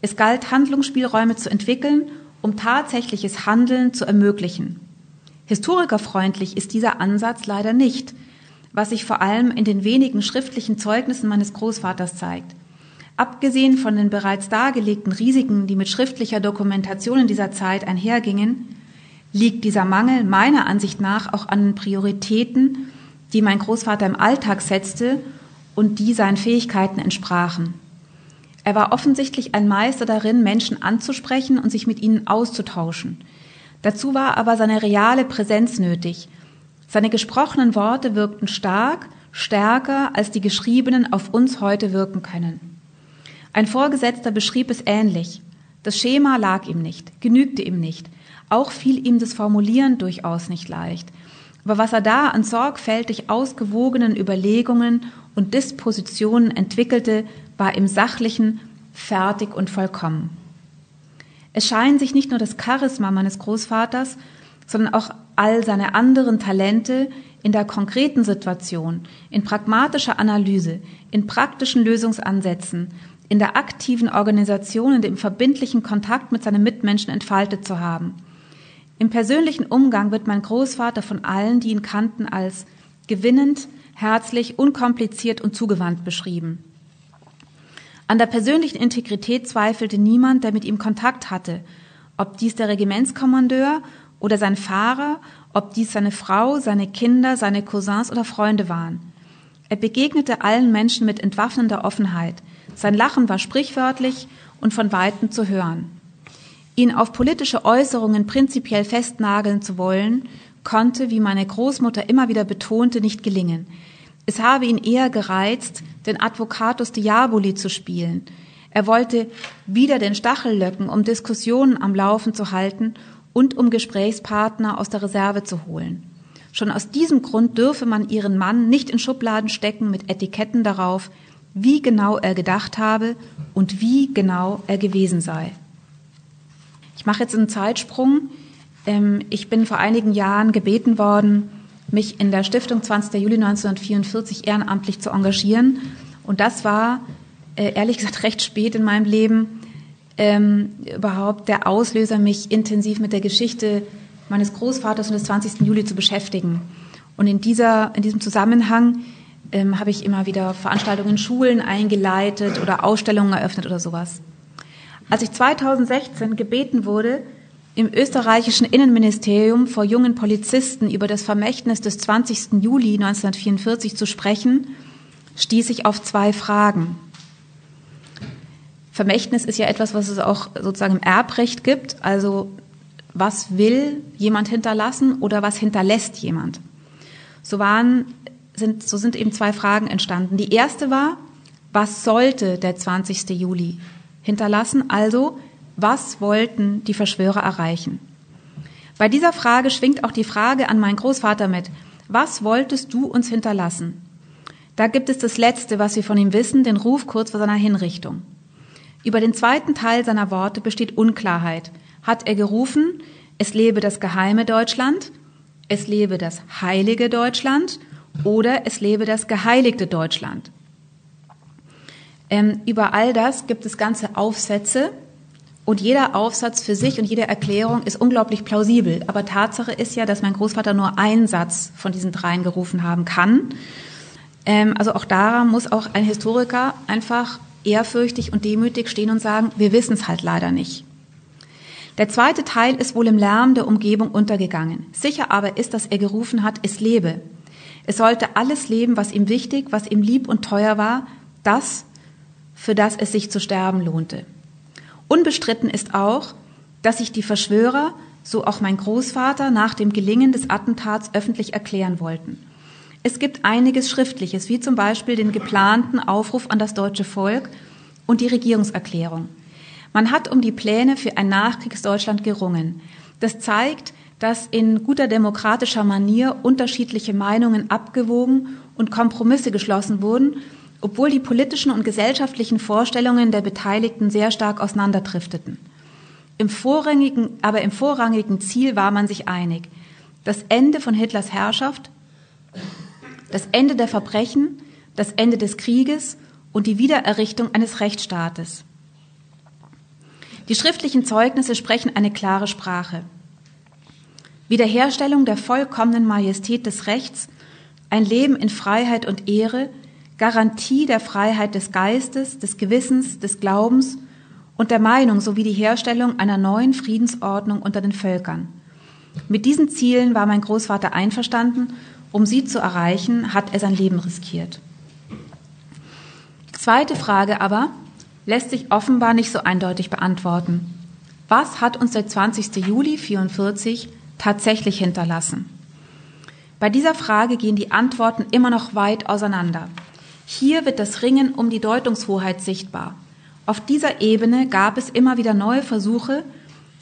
Es galt, Handlungsspielräume zu entwickeln, um tatsächliches Handeln zu ermöglichen. Historikerfreundlich ist dieser Ansatz leider nicht, was sich vor allem in den wenigen schriftlichen Zeugnissen meines Großvaters zeigt. Abgesehen von den bereits dargelegten Risiken, die mit schriftlicher Dokumentation in dieser Zeit einhergingen, liegt dieser Mangel meiner Ansicht nach auch an Prioritäten, die mein Großvater im Alltag setzte und die seinen Fähigkeiten entsprachen. Er war offensichtlich ein Meister darin, Menschen anzusprechen und sich mit ihnen auszutauschen. Dazu war aber seine reale Präsenz nötig. Seine gesprochenen Worte wirkten stark, stärker, als die geschriebenen auf uns heute wirken können. Ein Vorgesetzter beschrieb es ähnlich. Das Schema lag ihm nicht, genügte ihm nicht. Auch fiel ihm das Formulieren durchaus nicht leicht. Aber was er da an sorgfältig ausgewogenen Überlegungen und Dispositionen entwickelte, war im Sachlichen fertig und vollkommen. Es scheinen sich nicht nur das Charisma meines Großvaters, sondern auch all seine anderen Talente in der konkreten Situation, in pragmatischer Analyse, in praktischen Lösungsansätzen, in der aktiven Organisation und im verbindlichen Kontakt mit seinen Mitmenschen entfaltet zu haben – im persönlichen Umgang wird mein Großvater von allen, die ihn kannten, als gewinnend, herzlich, unkompliziert und zugewandt beschrieben. An der persönlichen Integrität zweifelte niemand, der mit ihm Kontakt hatte, ob dies der Regimentskommandeur oder sein Fahrer, ob dies seine Frau, seine Kinder, seine Cousins oder Freunde waren. Er begegnete allen Menschen mit entwaffnender Offenheit. Sein Lachen war sprichwörtlich und von weitem zu hören. Ihn auf politische Äußerungen prinzipiell festnageln zu wollen, konnte, wie meine Großmutter immer wieder betonte, nicht gelingen. Es habe ihn eher gereizt, den Advocatus Diaboli zu spielen. Er wollte wieder den Stachel löcken, um Diskussionen am Laufen zu halten und um Gesprächspartner aus der Reserve zu holen. Schon aus diesem Grund dürfe man ihren Mann nicht in Schubladen stecken mit Etiketten darauf, wie genau er gedacht habe und wie genau er gewesen sei. Ich mache jetzt einen Zeitsprung. Ähm, ich bin vor einigen Jahren gebeten worden, mich in der Stiftung 20. Juli 1944 ehrenamtlich zu engagieren. Und das war, äh, ehrlich gesagt, recht spät in meinem Leben ähm, überhaupt der Auslöser, mich intensiv mit der Geschichte meines Großvaters und des 20. Juli zu beschäftigen. Und in, dieser, in diesem Zusammenhang ähm, habe ich immer wieder Veranstaltungen in Schulen eingeleitet oder Ausstellungen eröffnet oder sowas. Als ich 2016 gebeten wurde, im österreichischen Innenministerium vor jungen Polizisten über das Vermächtnis des 20. Juli 1944 zu sprechen, stieß ich auf zwei Fragen. Vermächtnis ist ja etwas, was es auch sozusagen im Erbrecht gibt. Also was will jemand hinterlassen oder was hinterlässt jemand? So waren, sind, so sind eben zwei Fragen entstanden. Die erste war, was sollte der 20. Juli hinterlassen? Also, was wollten die Verschwörer erreichen? Bei dieser Frage schwingt auch die Frage an meinen Großvater mit. Was wolltest du uns hinterlassen? Da gibt es das Letzte, was wir von ihm wissen, den Ruf kurz vor seiner Hinrichtung. Über den zweiten Teil seiner Worte besteht Unklarheit. Hat er gerufen, es lebe das geheime Deutschland, es lebe das heilige Deutschland oder es lebe das geheiligte Deutschland? Ähm, über all das gibt es ganze Aufsätze und jeder Aufsatz für sich und jede Erklärung ist unglaublich plausibel. Aber Tatsache ist ja, dass mein Großvater nur einen Satz von diesen dreien gerufen haben kann. Ähm, also auch daran muss auch ein Historiker einfach ehrfürchtig und demütig stehen und sagen, wir wissen es halt leider nicht. Der zweite Teil ist wohl im Lärm der Umgebung untergegangen. Sicher aber ist, dass er gerufen hat, es lebe. Es sollte alles leben, was ihm wichtig, was ihm lieb und teuer war, das, für das es sich zu sterben lohnte. Unbestritten ist auch, dass sich die Verschwörer, so auch mein Großvater, nach dem Gelingen des Attentats öffentlich erklären wollten. Es gibt einiges Schriftliches, wie zum Beispiel den geplanten Aufruf an das deutsche Volk und die Regierungserklärung. Man hat um die Pläne für ein Nachkriegsdeutschland gerungen. Das zeigt, dass in guter demokratischer Manier unterschiedliche Meinungen abgewogen und Kompromisse geschlossen wurden obwohl die politischen und gesellschaftlichen Vorstellungen der Beteiligten sehr stark auseinanderdrifteten. Im vorrangigen, aber im vorrangigen Ziel war man sich einig. Das Ende von Hitlers Herrschaft, das Ende der Verbrechen, das Ende des Krieges und die Wiedererrichtung eines Rechtsstaates. Die schriftlichen Zeugnisse sprechen eine klare Sprache. Wiederherstellung der vollkommenen Majestät des Rechts, ein Leben in Freiheit und Ehre, Garantie der Freiheit des Geistes, des Gewissens, des Glaubens und der Meinung sowie die Herstellung einer neuen Friedensordnung unter den Völkern. Mit diesen Zielen war mein Großvater einverstanden. Um sie zu erreichen, hat er sein Leben riskiert. Zweite Frage aber lässt sich offenbar nicht so eindeutig beantworten. Was hat uns der 20. Juli 1944 tatsächlich hinterlassen? Bei dieser Frage gehen die Antworten immer noch weit auseinander. Hier wird das Ringen um die Deutungshoheit sichtbar. Auf dieser Ebene gab es immer wieder neue Versuche,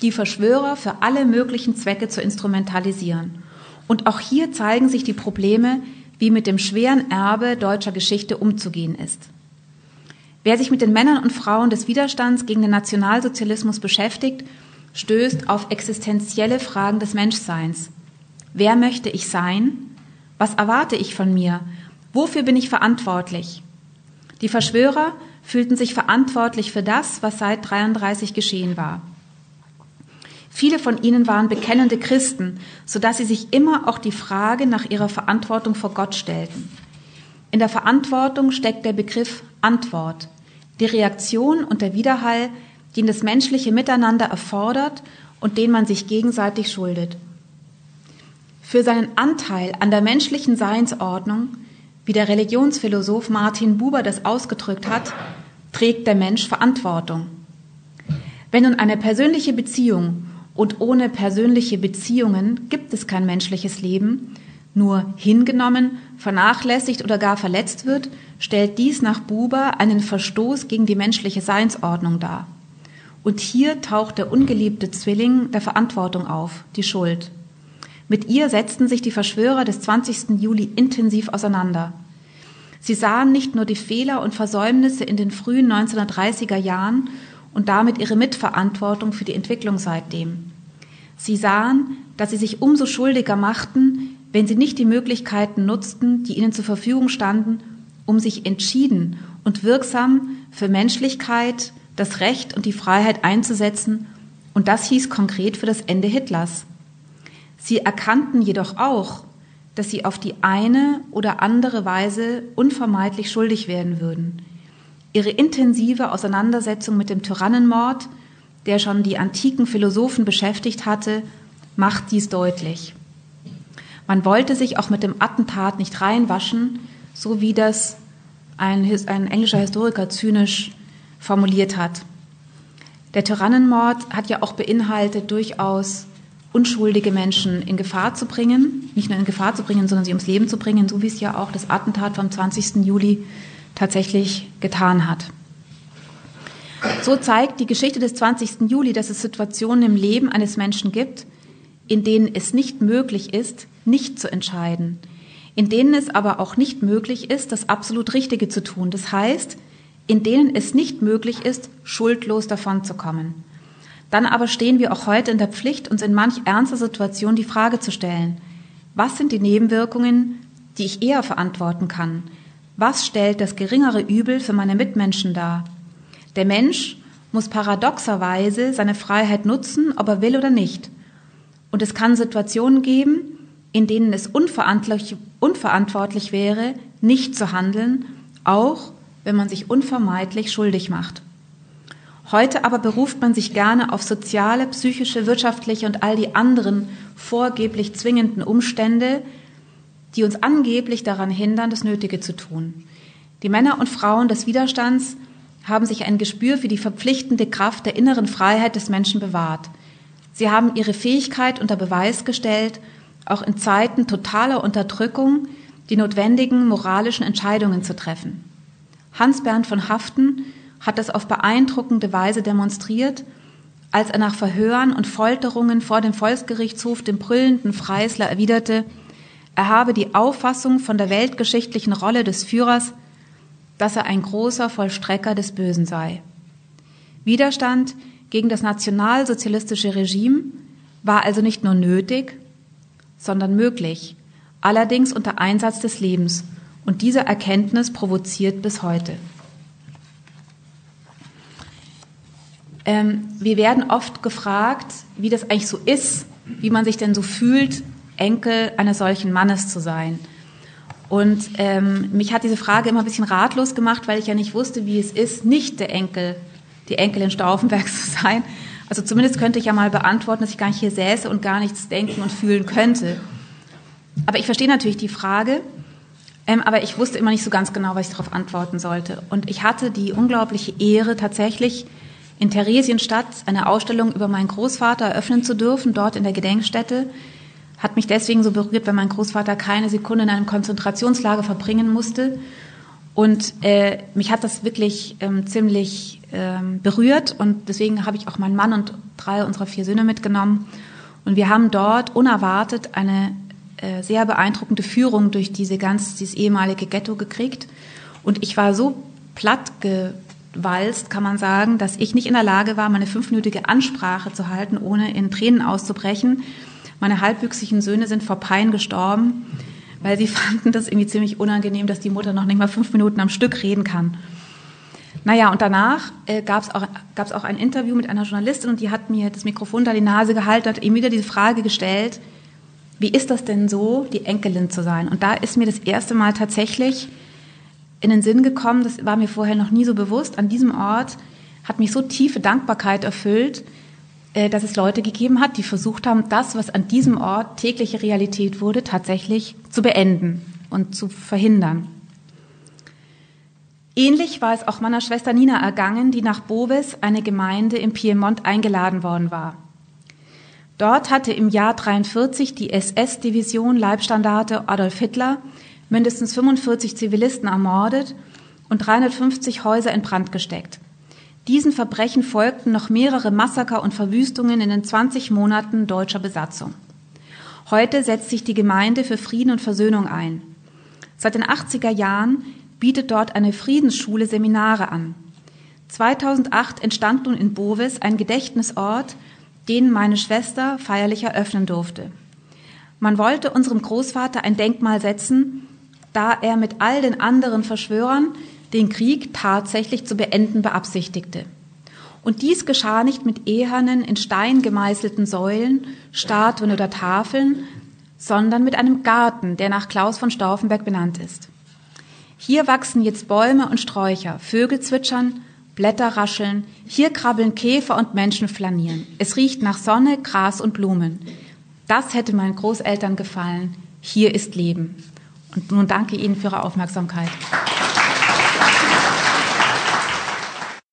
die Verschwörer für alle möglichen Zwecke zu instrumentalisieren. Und auch hier zeigen sich die Probleme, wie mit dem schweren Erbe deutscher Geschichte umzugehen ist. Wer sich mit den Männern und Frauen des Widerstands gegen den Nationalsozialismus beschäftigt, stößt auf existenzielle Fragen des Menschseins. Wer möchte ich sein? Was erwarte ich von mir? Wofür bin ich verantwortlich? Die Verschwörer fühlten sich verantwortlich für das, was seit 33 geschehen war. Viele von ihnen waren bekennende Christen, so dass sie sich immer auch die Frage nach ihrer Verantwortung vor Gott stellten. In der Verantwortung steckt der Begriff Antwort, die Reaktion und der Widerhall, den das menschliche Miteinander erfordert und den man sich gegenseitig schuldet. Für seinen Anteil an der menschlichen Seinsordnung wie der Religionsphilosoph Martin Buber das ausgedrückt hat, trägt der Mensch Verantwortung. Wenn nun eine persönliche Beziehung und ohne persönliche Beziehungen gibt es kein menschliches Leben, nur hingenommen, vernachlässigt oder gar verletzt wird, stellt dies nach Buber einen Verstoß gegen die menschliche Seinsordnung dar. Und hier taucht der ungeliebte Zwilling der Verantwortung auf, die Schuld. Mit ihr setzten sich die Verschwörer des 20. Juli intensiv auseinander. Sie sahen nicht nur die Fehler und Versäumnisse in den frühen 1930er Jahren und damit ihre Mitverantwortung für die Entwicklung seitdem. Sie sahen, dass sie sich umso schuldiger machten, wenn sie nicht die Möglichkeiten nutzten, die ihnen zur Verfügung standen, um sich entschieden und wirksam für Menschlichkeit, das Recht und die Freiheit einzusetzen, und das hieß konkret für das Ende Hitlers. Sie erkannten jedoch auch, dass sie auf die eine oder andere Weise unvermeidlich schuldig werden würden. Ihre intensive Auseinandersetzung mit dem Tyrannenmord, der schon die antiken Philosophen beschäftigt hatte, macht dies deutlich. Man wollte sich auch mit dem Attentat nicht reinwaschen, so wie das ein, ein englischer Historiker zynisch formuliert hat. Der Tyrannenmord hat ja auch beinhaltet durchaus unschuldige Menschen in Gefahr zu bringen, nicht nur in Gefahr zu bringen, sondern sie ums Leben zu bringen, so wie es ja auch das Attentat vom 20. Juli tatsächlich getan hat. So zeigt die Geschichte des 20. Juli, dass es Situationen im Leben eines Menschen gibt, in denen es nicht möglich ist, nicht zu entscheiden, in denen es aber auch nicht möglich ist, das absolut Richtige zu tun. Das heißt, in denen es nicht möglich ist, schuldlos davonzukommen. Dann aber stehen wir auch heute in der Pflicht, uns in manch ernster Situation die Frage zu stellen, was sind die Nebenwirkungen, die ich eher verantworten kann? Was stellt das geringere Übel für meine Mitmenschen dar? Der Mensch muss paradoxerweise seine Freiheit nutzen, ob er will oder nicht. Und es kann Situationen geben, in denen es unverantwortlich, unverantwortlich wäre, nicht zu handeln, auch wenn man sich unvermeidlich schuldig macht. Heute aber beruft man sich gerne auf soziale, psychische, wirtschaftliche und all die anderen vorgeblich zwingenden Umstände, die uns angeblich daran hindern, das Nötige zu tun. Die Männer und Frauen des Widerstands haben sich ein Gespür für die verpflichtende Kraft der inneren Freiheit des Menschen bewahrt. Sie haben ihre Fähigkeit unter Beweis gestellt, auch in Zeiten totaler Unterdrückung die notwendigen moralischen Entscheidungen zu treffen. Hans Bernd von Haften hat das auf beeindruckende Weise demonstriert, als er nach Verhören und Folterungen vor dem Volksgerichtshof dem brüllenden Freisler erwiderte, er habe die Auffassung von der weltgeschichtlichen Rolle des Führers, dass er ein großer Vollstrecker des Bösen sei. Widerstand gegen das nationalsozialistische Regime war also nicht nur nötig, sondern möglich, allerdings unter Einsatz des Lebens und diese Erkenntnis provoziert bis heute. Ähm, wir werden oft gefragt, wie das eigentlich so ist, wie man sich denn so fühlt, Enkel eines solchen Mannes zu sein. Und ähm, mich hat diese Frage immer ein bisschen ratlos gemacht, weil ich ja nicht wusste, wie es ist, nicht der Enkel, die Enkelin Stauffenbergs zu sein. Also zumindest könnte ich ja mal beantworten, dass ich gar nicht hier säße und gar nichts denken und fühlen könnte. Aber ich verstehe natürlich die Frage. Ähm, aber ich wusste immer nicht so ganz genau, was ich darauf antworten sollte. Und ich hatte die unglaubliche Ehre, tatsächlich in Theresienstadt eine Ausstellung über meinen Großvater eröffnen zu dürfen, dort in der Gedenkstätte. Hat mich deswegen so berührt, weil mein Großvater keine Sekunde in einem Konzentrationslager verbringen musste. Und äh, mich hat das wirklich ähm, ziemlich ähm, berührt. Und deswegen habe ich auch meinen Mann und drei unserer vier Söhne mitgenommen. Und wir haben dort unerwartet eine äh, sehr beeindruckende Führung durch diese ganz, dieses ehemalige Ghetto gekriegt. Und ich war so platt gewalzt, kann man sagen, dass ich nicht in der Lage war, meine fünfminütige Ansprache zu halten, ohne in Tränen auszubrechen. Meine halbwüchsigen Söhne sind vor Pein gestorben, weil sie fanden das irgendwie ziemlich unangenehm, dass die Mutter noch nicht mal fünf Minuten am Stück reden kann. Naja, und danach äh, gab es auch, auch ein Interview mit einer Journalistin und die hat mir das Mikrofon da die Nase gehalten, hat eben wieder diese Frage gestellt, wie ist das denn so, die Enkelin zu sein? Und da ist mir das erste Mal tatsächlich in den Sinn gekommen, das war mir vorher noch nie so bewusst, an diesem Ort hat mich so tiefe Dankbarkeit erfüllt, dass es Leute gegeben hat, die versucht haben, das, was an diesem Ort tägliche Realität wurde, tatsächlich zu beenden und zu verhindern. Ähnlich war es auch meiner Schwester Nina ergangen, die nach Boves, eine Gemeinde im Piemont, eingeladen worden war. Dort hatte im Jahr 43 die SS-Division Leibstandarte Adolf Hitler mindestens 45 Zivilisten ermordet und 350 Häuser in Brand gesteckt. Diesen Verbrechen folgten noch mehrere Massaker und Verwüstungen in den 20 Monaten deutscher Besatzung. Heute setzt sich die Gemeinde für Frieden und Versöhnung ein. Seit den 80er Jahren bietet dort eine Friedensschule Seminare an. 2008 entstand nun in Bovis ein Gedächtnisort den meine Schwester feierlich eröffnen durfte. Man wollte unserem Großvater ein Denkmal setzen, da er mit all den anderen Verschwörern den Krieg tatsächlich zu beenden beabsichtigte. Und dies geschah nicht mit ehernen, in Stein gemeißelten Säulen, Statuen oder Tafeln, sondern mit einem Garten, der nach Klaus von Stauffenberg benannt ist. Hier wachsen jetzt Bäume und Sträucher, Vögel zwitschern, Blätter rascheln, hier krabbeln Käfer und Menschen flanieren. Es riecht nach Sonne, Gras und Blumen. Das hätte meinen Großeltern gefallen. Hier ist Leben. Und nun danke Ihnen für Ihre Aufmerksamkeit.